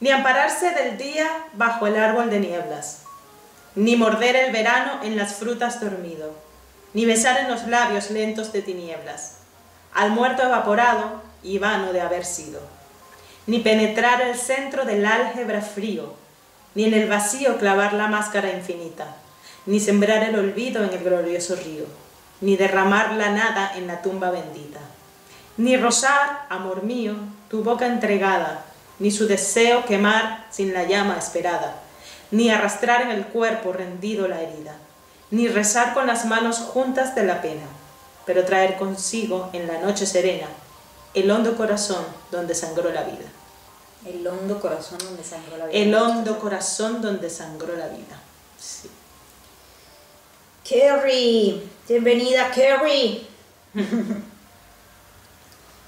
Ni ampararse del día bajo el árbol de nieblas, ni morder el verano en las frutas dormido, ni besar en los labios lentos de tinieblas, al muerto evaporado y vano de haber sido, ni penetrar el centro del álgebra frío, ni en el vacío clavar la máscara infinita, ni sembrar el olvido en el glorioso río, ni derramar la nada en la tumba bendita, ni rozar, amor mío, tu boca entregada, ni su deseo quemar sin la llama esperada, ni arrastrar en el cuerpo rendido la herida, ni rezar con las manos juntas de la pena, pero traer consigo en la noche serena el hondo corazón donde sangró la vida. El hondo corazón donde sangró la vida. El hondo corazón donde sangró la vida. Sí. Kerry, bienvenida Kerry.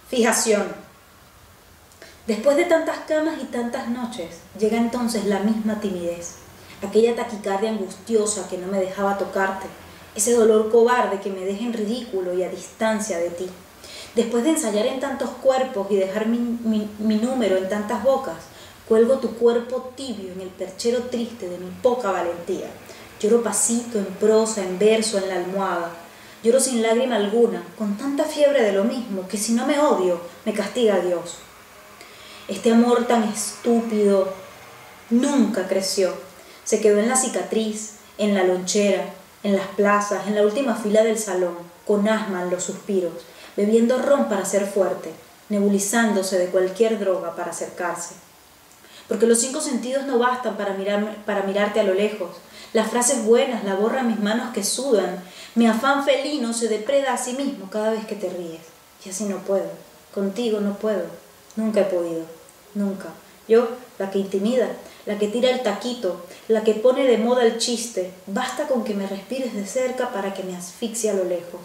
Fijación. Después de tantas camas y tantas noches, llega entonces la misma timidez, aquella taquicardia angustiosa que no me dejaba tocarte, ese dolor cobarde que me deja en ridículo y a distancia de ti. Después de ensayar en tantos cuerpos y dejar mi, número en tantas bocas, cuelgo tu cuerpo tibio en el perchero triste de mi poca valentía. Lloro pasito, en prosa, en verso, en la almohada. Lloro sin lágrima alguna, con tanta fiebre de lo mismo, que si no me odio, me castiga Dios. Este amor tan estúpido nunca creció. Se quedó en la cicatriz, en la lonchera, en las plazas, en la última fila del salón, con asma en los suspiros, bebiendo ron para ser fuerte, nebulizándose de cualquier droga para acercarse. Porque los cinco sentidos no bastan para, mirar, para mirarte a lo lejos. Las frases buenas la borran mis manos que sudan. Mi afán felino se depreda a sí mismo cada vez que te ríes. Y así no puedo. Contigo no puedo. Nunca he podido. Nunca. Yo, la que intimida, la que tira el taquito, la que pone de moda el chiste, basta con que me respires de cerca para que me asfixie a lo lejos.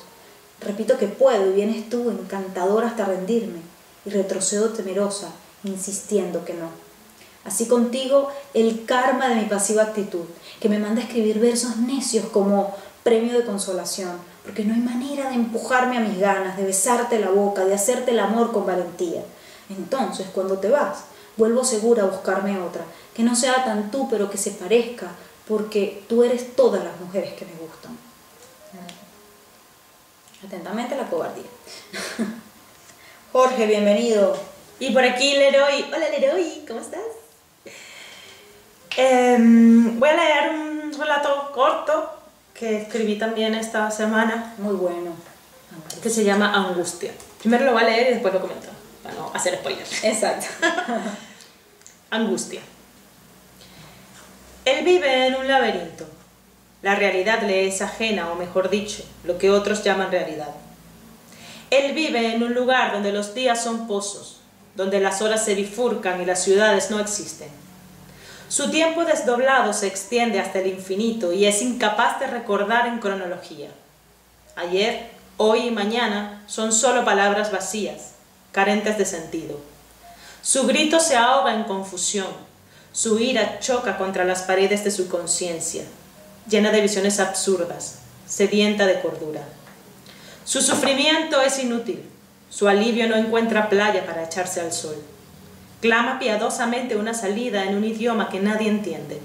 Repito que puedo y vienes tú, encantador hasta rendirme, y retrocedo temerosa, insistiendo que no. Así contigo el karma de mi pasiva actitud, que me manda escribir versos necios como premio de consolación, porque no hay manera de empujarme a mis ganas, de besarte la boca, de hacerte el amor con valentía. Entonces, cuando te vas, vuelvo segura a buscarme otra, que no sea tan tú, pero que se parezca, porque tú eres todas las mujeres que me gustan. Atentamente la cobardía. Jorge, bienvenido. Y por aquí Leroy. Hola Leroy, ¿cómo estás? Em, voy a leer un relato corto que escribí también esta semana. Muy bueno. Que se llama Angustia. Primero lo voy a leer y después lo comento, para no hacer spoilers. Exacto. Angustia. Él vive en un laberinto. La realidad le es ajena, o mejor dicho, lo que otros llaman realidad. Él vive en un lugar donde los días son pozos, donde las horas se bifurcan y las ciudades no existen. Su tiempo desdoblado se extiende hasta el infinito y es incapaz de recordar en cronología. Ayer, hoy y mañana son solo palabras vacías, carentes de sentido. Su grito se ahoga en confusión, su ira choca contra las paredes de su conciencia, llena de visiones absurdas, sedienta de cordura. Su sufrimiento es inútil, su alivio no encuentra playa para echarse al sol. Clama piadosamente una salida en un idioma que nadie entiende.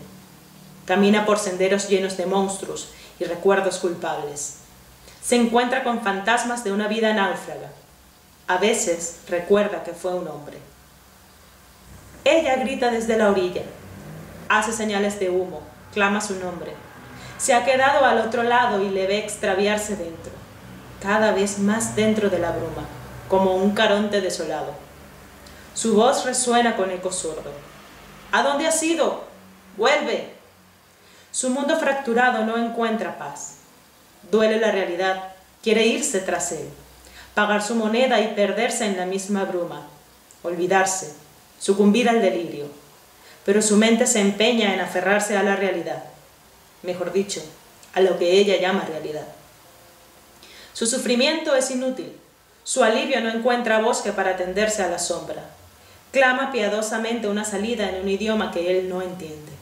Camina por senderos llenos de monstruos y recuerdos culpables. Se encuentra con fantasmas de una vida náufraga. A veces recuerda que fue un hombre. Ella grita desde la orilla, hace señales de humo, clama su nombre. Se ha quedado al otro lado y le ve extraviarse dentro, cada vez más dentro de la bruma, como un caronte desolado. Su voz resuena con eco sordo. ¿A dónde has ido? Vuelve. Su mundo fracturado no encuentra paz. Duele la realidad, quiere irse tras él, pagar su moneda y perderse en la misma bruma, olvidarse, sucumbir al delirio. Pero su mente se empeña en aferrarse a la realidad, mejor dicho, a lo que ella llama realidad. Su sufrimiento es inútil, su alivio no encuentra bosque para tenderse a la sombra. Clama piadosamente una salida en un idioma que él no entiende.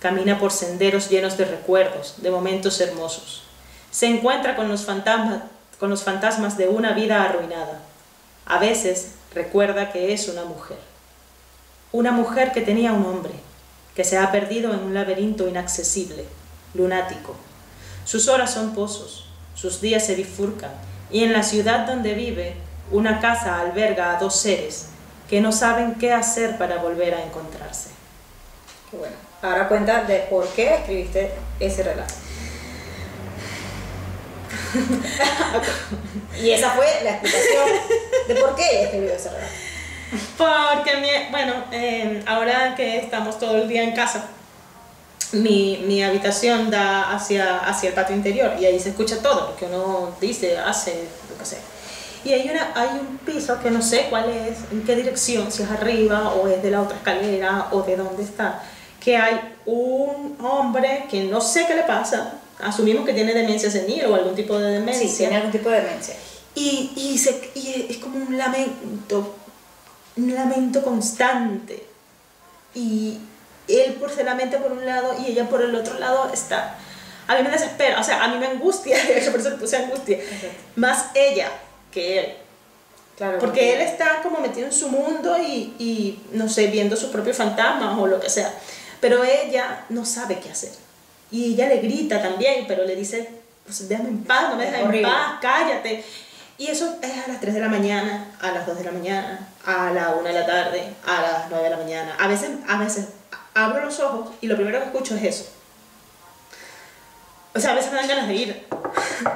Camina por senderos llenos de recuerdos, de momentos hermosos. Se encuentra con los fantasmas, con los fantasmas de una vida arruinada. A veces recuerda que es una mujer. Una mujer que tenía un hombre, que se ha perdido en un laberinto inaccesible, lunático. Sus horas son pozos, sus días se bifurcan, y en la ciudad donde vive, una casa alberga a dos seres que no saben qué hacer para volver a encontrarse. Bueno. Ahora cuenta de por qué escribiste ese relato. Y esa fue la explicación de por qué escribió ese relato. Porque, mi- bueno, eh, ahora que estamos todo el día en casa, mi, mi habitación da hacia, hacia el patio interior y ahí se escucha todo lo que uno dice, hace, lo que sea. Y hay, una, hay un piso que no sé cuál es, en qué dirección, si es arriba o es de la otra escalera o de dónde está, que hay un hombre que no sé qué le pasa, asumimos que tiene demencia senil o algún tipo de demencia. Sí, tiene algún tipo de demencia. Y, y, se- y es como un lamento, un lamento constante. Y él por se lamenta por un lado y ella por el otro lado está. A mí me desespera, o sea, a mí me angustia, por eso le puse angustia. Más ella que él. Claro. Porque él está como metido en su mundo y, y, no sé, viendo sus propios fantasmas o lo que sea. Pero ella no sabe qué hacer. Y ella le grita también, pero le dice, pues déjame en paz, no me Es dejes en paz, cállate. Y eso es a las 3 de la mañana, a las 2 de la mañana, a la 1 de la tarde, a las 9 de la mañana. A veces, a veces abro los ojos y lo primero que escucho es eso. O sea, a veces me dan ganas de ir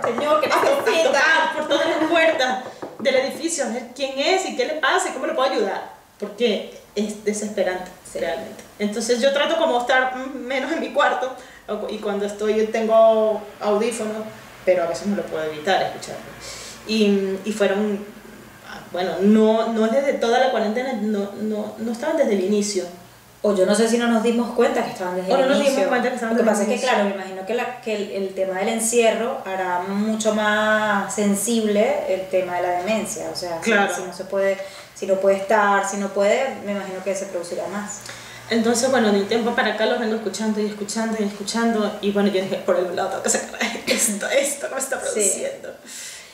Señor, que necesita. tocar por todas las puertas del edificio, a ver quién es y qué le pasa y cómo le puedo ayudar. Porque es desesperante, realmente. Entonces yo trato como estar menos en mi cuarto y cuando estoy tengo audífonos, pero a veces no lo puedo evitar escucharlo. Y, y fueron, ah, bueno, no, no es desde toda la cuarentena, no, no, no estaban desde el inicio. O yo no sé si no nos dimos cuenta que estaban desde O no el nos inicio. dimos cuenta que estaban Lo que pasa es que, claro, me imagino que, la- que el, el tema del encierro hará mucho más sensible el tema de la demencia. O sea, si- Claro. si, no se puede, si no puede estar, si no puede, me imagino que se producirá más. Entonces, bueno, de un tiempo para acá los vengo escuchando y escuchando y escuchando. Y bueno, yo dije, por el lado tengo que sacar esto, esto no me está produciendo.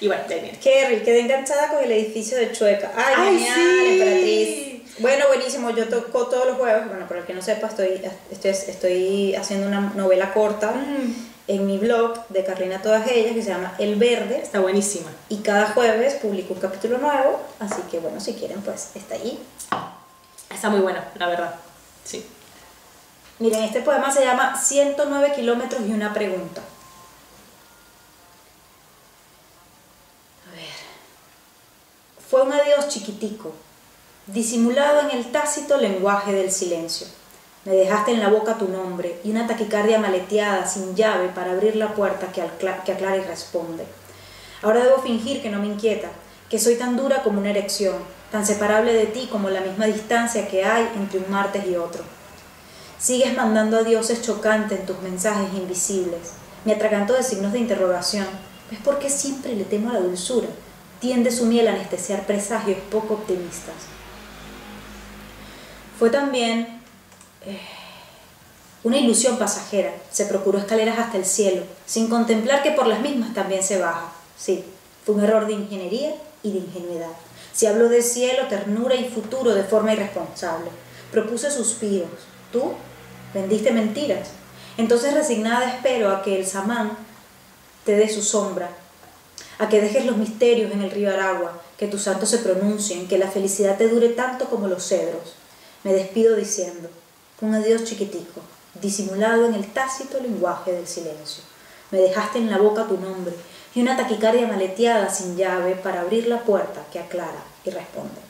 Y bueno, viene. Kerry, quedé enganchada con el edificio de Chueca. ¡Ay, ¡Ay, genial, sí! emperatriz! Bueno, buenísimo. Yo toco todos los jueves. Bueno, para el que no sepa, estoy, estoy, estoy haciendo una novela corta en mi blog de Carlina Todas Ellas que se llama El Verde. Está buenísima. Y cada jueves publico un capítulo nuevo. Así que, bueno, si quieren, pues está ahí. Está muy buena, la verdad. Sí. Miren, este poema se llama 109 kilómetros y una pregunta. A ver. Fue un adiós chiquitico, disimulado en el tácito lenguaje del silencio. Me dejaste en la boca tu nombre y una taquicardia maleteada sin llave para abrir la puerta que, que aclara y responde. Ahora debo fingir que no me inquieta, que soy tan dura como una erección, tan separable de ti como la misma distancia que hay entre un martes y otro. Sigues mandando a dioses chocantes en tus mensajes invisibles. Me atraganto de signos de interrogación. ¿Es porque siempre le temo a la dulzura? Tiende su miel a anestesiar presagios poco optimistas. Fue también eh, una ilusión pasajera. Se procuró escaleras hasta el cielo, sin contemplar que por las mismas también se baja. Sí, fue un error de ingeniería y de ingenuidad. Se habló de cielo, ternura y futuro de forma irresponsable. Propuse suspiros. Tú vendiste mentiras. Entonces resignada espero a que el samán te dé su sombra, a que dejes los misterios en el río Aragua, que tus santos se pronuncien, que la felicidad te dure tanto como los cedros. Me despido diciendo, un adiós chiquitico, disimulado en el tácito lenguaje del silencio. Me dejaste en la boca tu nombre y una taquicardia maleteada sin llave para abrir la puerta que aclara y responde.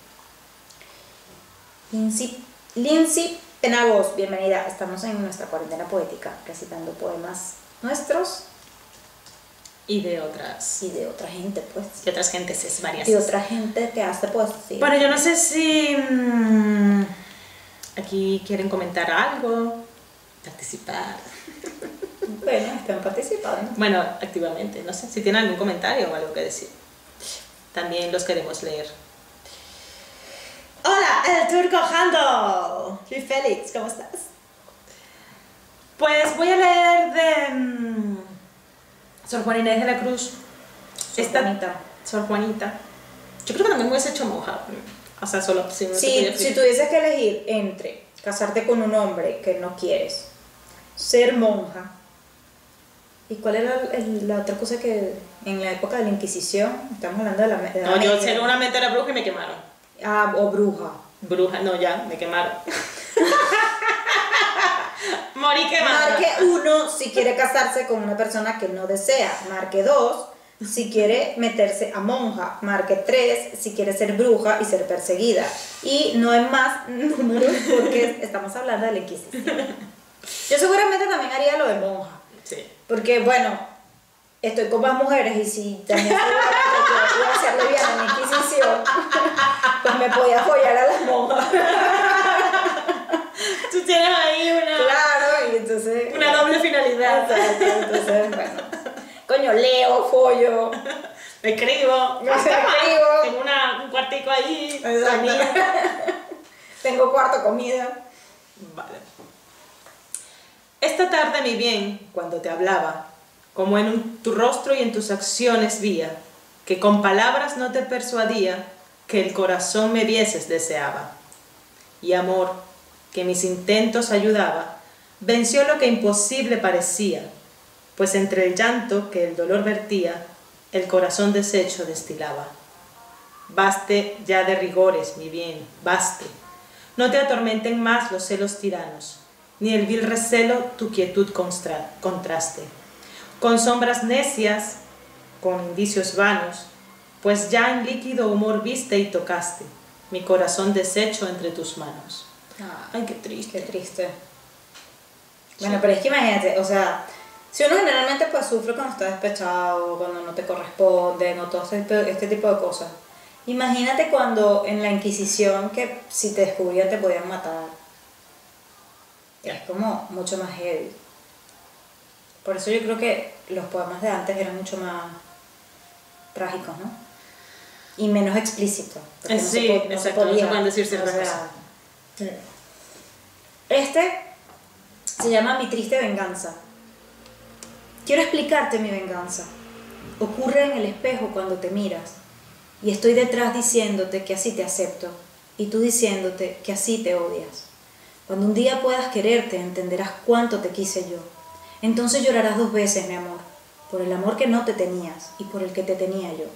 Lindsay, Penagos, bienvenida. Estamos en nuestra cuarentena poética, recitando poemas nuestros Y de otras. y de otra gente, pues. De otras gentes, es varias. Y de otra gente que hace poesía. Bueno, yo no sé si. mm, aquí quieren comentar algo, participar. Bueno, están participando. Bueno, activamente, no sé si tienen algún comentario o algo que decir. También los queremos leer. Hola, el turco Jando. Soy Félix, ¿cómo estás? Pues voy a leer de mm, Sor Juana Inés de la Cruz. Sor Esta- Juanita. Sor Juanita. Yo creo que también me hubiese hecho monja. O sea, solo si no te Si, tuvieses que elegir entre casarte con un hombre que no quieres, ser monja, ¿y cuál era el- la otra cosa que en la época de la Inquisición, estamos hablando de la, de la No, yo seguramente era bruja y me quemaron. ah, o bruja? Bruja, no, ya, me quemaron. Morí quemada. Marque uno si quiere casarse con una persona que no desea. Marque dos si quiere meterse a monja. Marque tres si quiere ser bruja y ser perseguida. Y no hay más números porque estamos hablando de la Inquisición. Yo seguramente también haría lo de monja. Sí. Porque, bueno, estoy con más mujeres y si también que iba a hacerle bien a la Inquisición, pues me podía apoyar a las monjas. Tú tienes ahí una, Claro, y entonces... una doble finalidad. Exacto, entonces, bueno. Coño, leo, follo. Me escribo. Me escribo. Tengo una, un cuartico ahí. Tengo cuarto, comida. Vale. Esta tarde, mi bien, cuando te hablaba, como en tu rostro y en tus acciones vía, que con palabras no te persuadía, que el corazón me vieses deseaba. Y amor, que mis intentos ayudaba, venció lo que imposible parecía, pues entre el llanto que el dolor vertía, el corazón deshecho destilaba. Baste ya de rigores, mi bien, baste. No te atormenten más los celos tiranos, ni el vil recelo tu quietud contraste. Con sombras necias, con indicios vanos, pues ya en líquido humor viste y tocaste mi corazón deshecho entre tus manos. Ay, qué triste. Qué triste. Bueno, pero es que imagínate, o sea, si uno generalmente pues sufre cuando está despechado, cuando no te corresponden o todo este, este tipo de cosas. Imagínate cuando en la Inquisición que si te descubrían te podían matar. Es como mucho más heavy. Por eso yo creo que los poemas de antes eran mucho más trágicos, ¿no? Y menos explícitos. Eh, no se sí, po- no se exacto, no se podía. pueden decir ciertas cosas. este se llama Mi triste venganza. Quiero explicarte mi venganza. Ocurre en el espejo cuando te miras y estoy detrás diciéndote que así te acepto y tú diciéndote que así te odias. Cuando un día puedas quererte entenderás cuánto te quise yo. Entonces llorarás dos veces, mi amor, por el amor que no te tenías y por el que te tenía yo.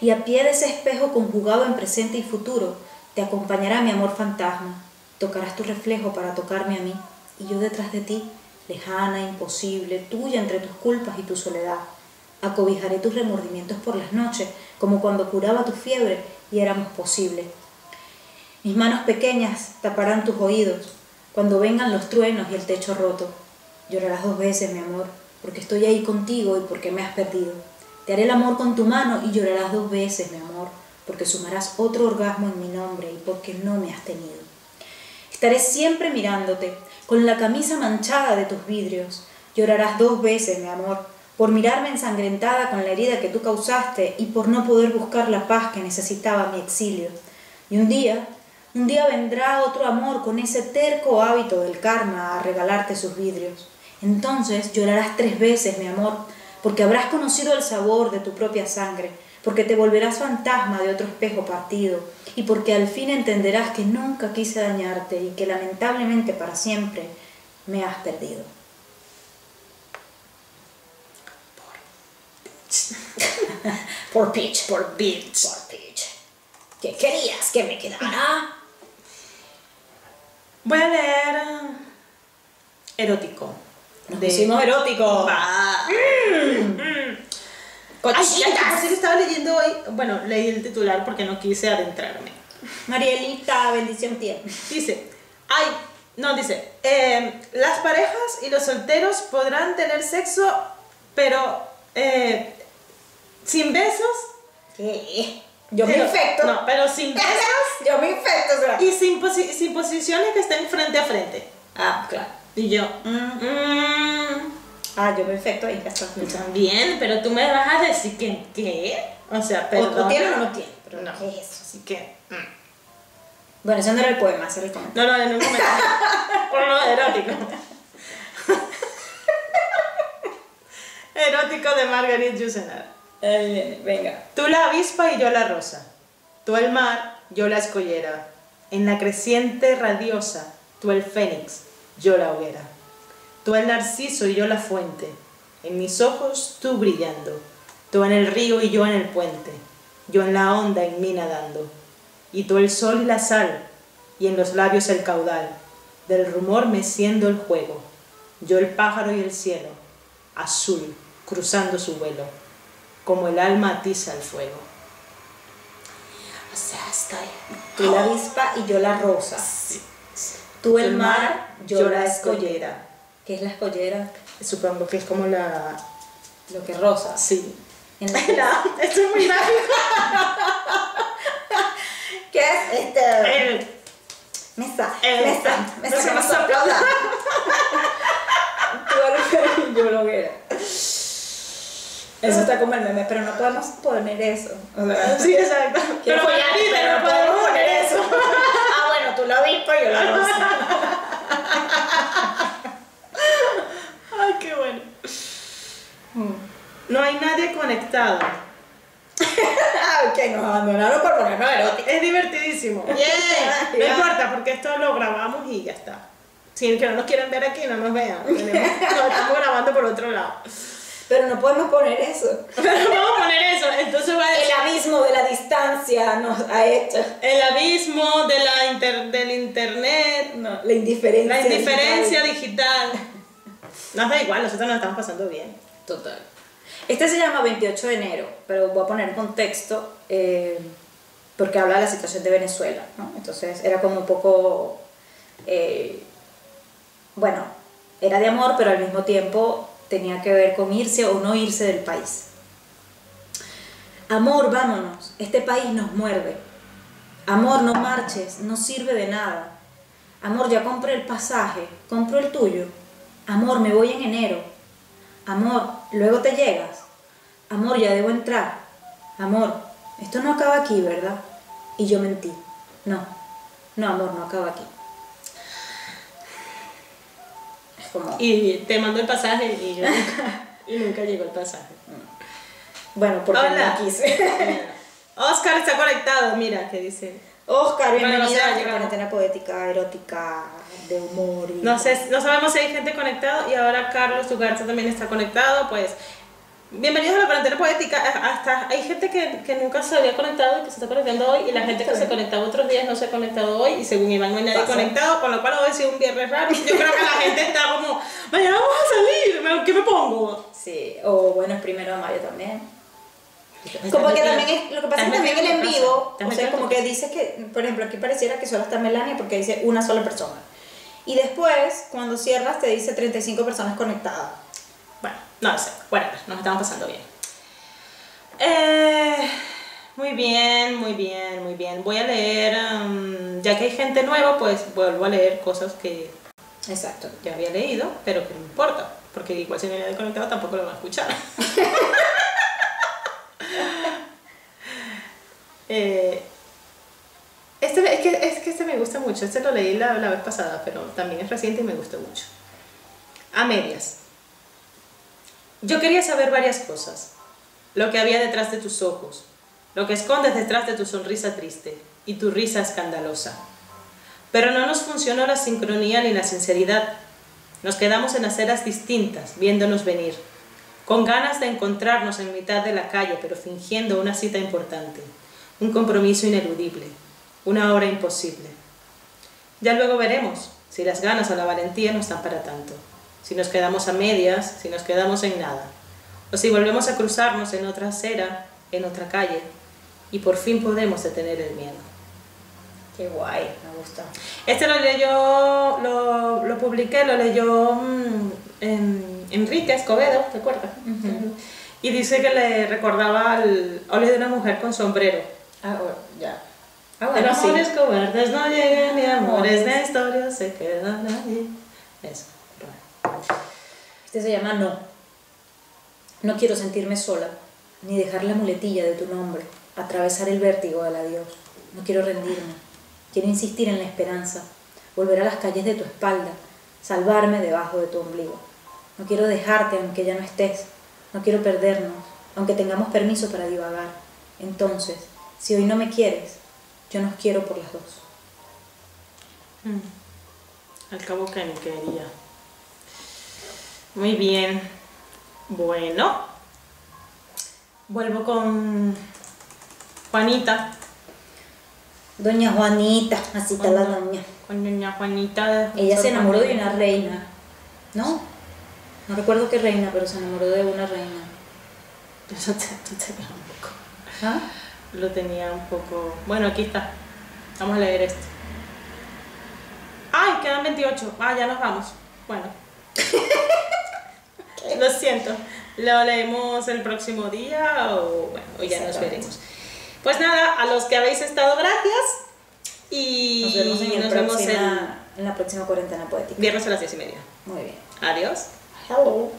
Y a pie de ese espejo conjugado en presente y futuro, te acompañará mi amor fantasma. Tocarás tu reflejo para tocarme a mí, y yo detrás de ti, lejana, imposible, tuya entre tus culpas y tu soledad. Acobijaré tus remordimientos por las noches, como cuando curaba tu fiebre y éramos posibles. Mis manos pequeñas taparán tus oídos cuando vengan los truenos y el techo roto. Llorarás dos veces, mi amor, porque estoy ahí contigo y porque me has perdido. Te haré el amor con tu mano y llorarás dos veces, mi amor, porque sumarás otro orgasmo en mi nombre y porque no me has tenido. Estaré siempre mirándote, con la camisa manchada de tus vidrios. Llorarás dos veces, mi amor, por mirarme ensangrentada con la herida que tú causaste y por no poder buscar la paz que necesitaba mi exilio. Y un día, un día vendrá otro amor con ese terco hábito del karma a regalarte sus vidrios. Entonces llorarás tres veces, mi amor, porque habrás conocido el sabor de tu propia sangre, porque te volverás fantasma de otro espejo partido, y porque al fin entenderás que nunca quise dañarte y que lamentablemente para siempre me has perdido. Por Peach. Por bitch. Por Peach. ¿Qué querías que me quedara? Voy a leer erótico. Nos De- pusimos erótico. Va. Ay, Cochitas. por cierto, estaba leyendo hoy, bueno, leí el titular porque no quise adentrarme. Marielita, bendición tía. Dice, ay, no, dice, eh, las parejas y los solteros podrán tener sexo, pero eh, sin besos. ¿Qué? Yo me Pero- infecto. No, pero sin besos Yo me infecto, o sea. y sin, posi- sin posiciones que estén frente a frente. Ah, claro. Y yo, mm, mm, Ah, yo me infecto ahí, yo también, pero tú me vas a decir que, ¿qué? O sea, O perdón. tú tienes o no tienes, pero No. ¿qué es eso? Así que, mm. Bueno, ese no era el poema, ese era el comentario. no, no, en un momento. Por lo erótico. erótico de Marguerite Yourcenar. Viene, venga. Tú la avispa y yo la rosa. Tú el mar, yo la escollera. En la creciente radiosa, tú el fénix, yo la hoguera. Tú el narciso y yo la fuente. En mis ojos tú brillando. Tú en el río y yo en el puente. Yo en la onda en mí nadando. Y tú el sol y la sal. Y en los labios el caudal. Del rumor meciendo el juego. Yo el pájaro y el cielo. Azul, cruzando su vuelo. Como el alma atiza el fuego. O sea, estoy. Tú la avispa y yo la rosa. Tú el mar, yo la escollera. ¿Qué es la escollera? Supongo que es como la... Lo que rosa. Sí. En la- es muy. ¿Qué es este? El- Mesa, El- mesa, no mesa se que me me sopla. sopla. Tú el y yo la hoguera. Eso está como el meme, pero no podemos poner eso. O sea, Sí, exacto. Pero, follar, pero, pero no podemos poner eso. ah, bueno, tú la avispa y yo la rosa. Ay, qué bueno. No hay nadie conectado. Que nos abandonaron por ponernos erótica. Es divertidísimo. Yeah. No importa, porque esto lo grabamos y ya está. Si que no nos quieren ver aquí, no nos vean. Lo estamos grabando por otro lado. Pero no podemos poner eso. Pero vamos a poner eso. Entonces va a El abismo de la distancia nos ha hecho. el abismo de la inter- del internet, No, la indiferencia. la indiferencia digital. digital. Nos da igual, nosotros nos estamos pasando bien. Total. Este se llama 28 de enero, pero voy a poner en contexto eh, porque habla de la situación de Venezuela, ¿no? Entonces era como un poco, eh, bueno, era de amor, pero al mismo tiempo tenía que ver con irse o no irse del país. Amor, vámonos, este país nos muerde. Amor, no marches, no sirve de nada. Amor, ya compré el pasaje, compro el tuyo. Amor, me voy en enero. Amor, luego te llegas. Amor, ya debo entrar. Amor, esto no acaba aquí, ¿verdad? Y yo mentí. No, no, amor, no acaba aquí. Como, Y te mando el pasaje y, yo nunca, y nunca llegó el pasaje. bueno, porque Hola. no quise. Oscar está conectado, mira, que dice. Oscar, Bueno, bienvenida no sé, a la cuarentena poética, erótica, de humor. Y... No sé, no sabemos si hay gente conectada y ahora Carlos Ugarte también está conectado, pues bienvenidos a la cuarentena poética. Hasta hay gente que, que nunca se había conectado y que se está conectando hoy y la gente que se conectaba otros días no se ha conectado hoy y según Iván no hay nadie Pasa. conectado, con lo cual hoy ha sido un viernes raro. Yo creo que la gente está como, mañana vamos a salir, ¿me- ¿qué me pongo? Sí, o bueno, es primero de mayo también. Como que también es, lo que pasa es que también el en vivo, o sea, como que dice que, por ejemplo, aquí pareciera que solo está Melania porque dice una sola persona. Y después, cuando cierras, te dice 35 personas conectadas. No sé, bueno, nos estamos pasando bien. Eh, muy bien, muy bien, muy bien. Voy a leer, um, ya que hay gente nueva, pues vuelvo a leer cosas que Exacto. ya había leído, pero que no importa, porque igual si no hay nadie conectado tampoco lo van a escuchar. Eh, este, es, que, es que este me gusta mucho, este lo leí la, la vez pasada, pero también es reciente y me gustó mucho. A medias. Yo quería saber varias cosas. Lo que había detrás de tus ojos, lo que escondes detrás de tu sonrisa triste y tu risa escandalosa. Pero no nos funcionó la sincronía ni la sinceridad. Nos quedamos en aceras distintas, viéndonos venir, con ganas de encontrarnos en mitad de la calle, pero fingiendo una cita importante, un compromiso ineludible, una hora imposible. Ya luego veremos si las ganas o la valentía no están para tanto, si nos quedamos a medias, si nos quedamos en nada, o si volvemos a cruzarnos en otra acera, en otra calle, y por fin podemos detener el miedo. Qué guay, me gusta. Este lo leyó, lo, lo publiqué, lo leyó mm, en- Enrique Escobedo, ¿te acuerdas? Y dice que le recordaba al ole de una mujer con sombrero. Ah, bueno, ya. Ah, De bueno, los sí. amores cobardes no llegan ni amores de historia se quedan ahí. Eso. Este se llama No. No quiero sentirme sola, ni dejar la muletilla de tu nombre, atravesar el vértigo del adiós. No quiero rendirme. Quiero insistir en la esperanza, volver a las calles de tu espalda, salvarme debajo de tu ombligo. No quiero dejarte aunque ya no estés. No quiero perdernos, aunque tengamos permiso para divagar. Entonces, si hoy no me quieres, Yo nos quiero por las dos. Mm. Al cabo que ni quería. Muy bien. Bueno. Vuelvo con Juanita. Doña Juanita, así está la doña. Con doña Juanita. Ella se enamoró de una reina, ¿no? No recuerdo qué reina, pero se enamoró de una reina. Eso te- tú tenías un poco. ¿Ah? Lo tenía un poco. Bueno, aquí está. Vamos a leer esto. ¡Ay! Quedan 28. Ah, ya nos vamos. Bueno. Lo siento. Lo leemos el próximo día o bueno, o ya nos veremos. Pues nada, a los que habéis estado, gracias. Y Nos vemos en, el nos vemos próxima- en la próxima cuarentena poética. viernes a las 10 y media. Muy bien. Adiós. Hello.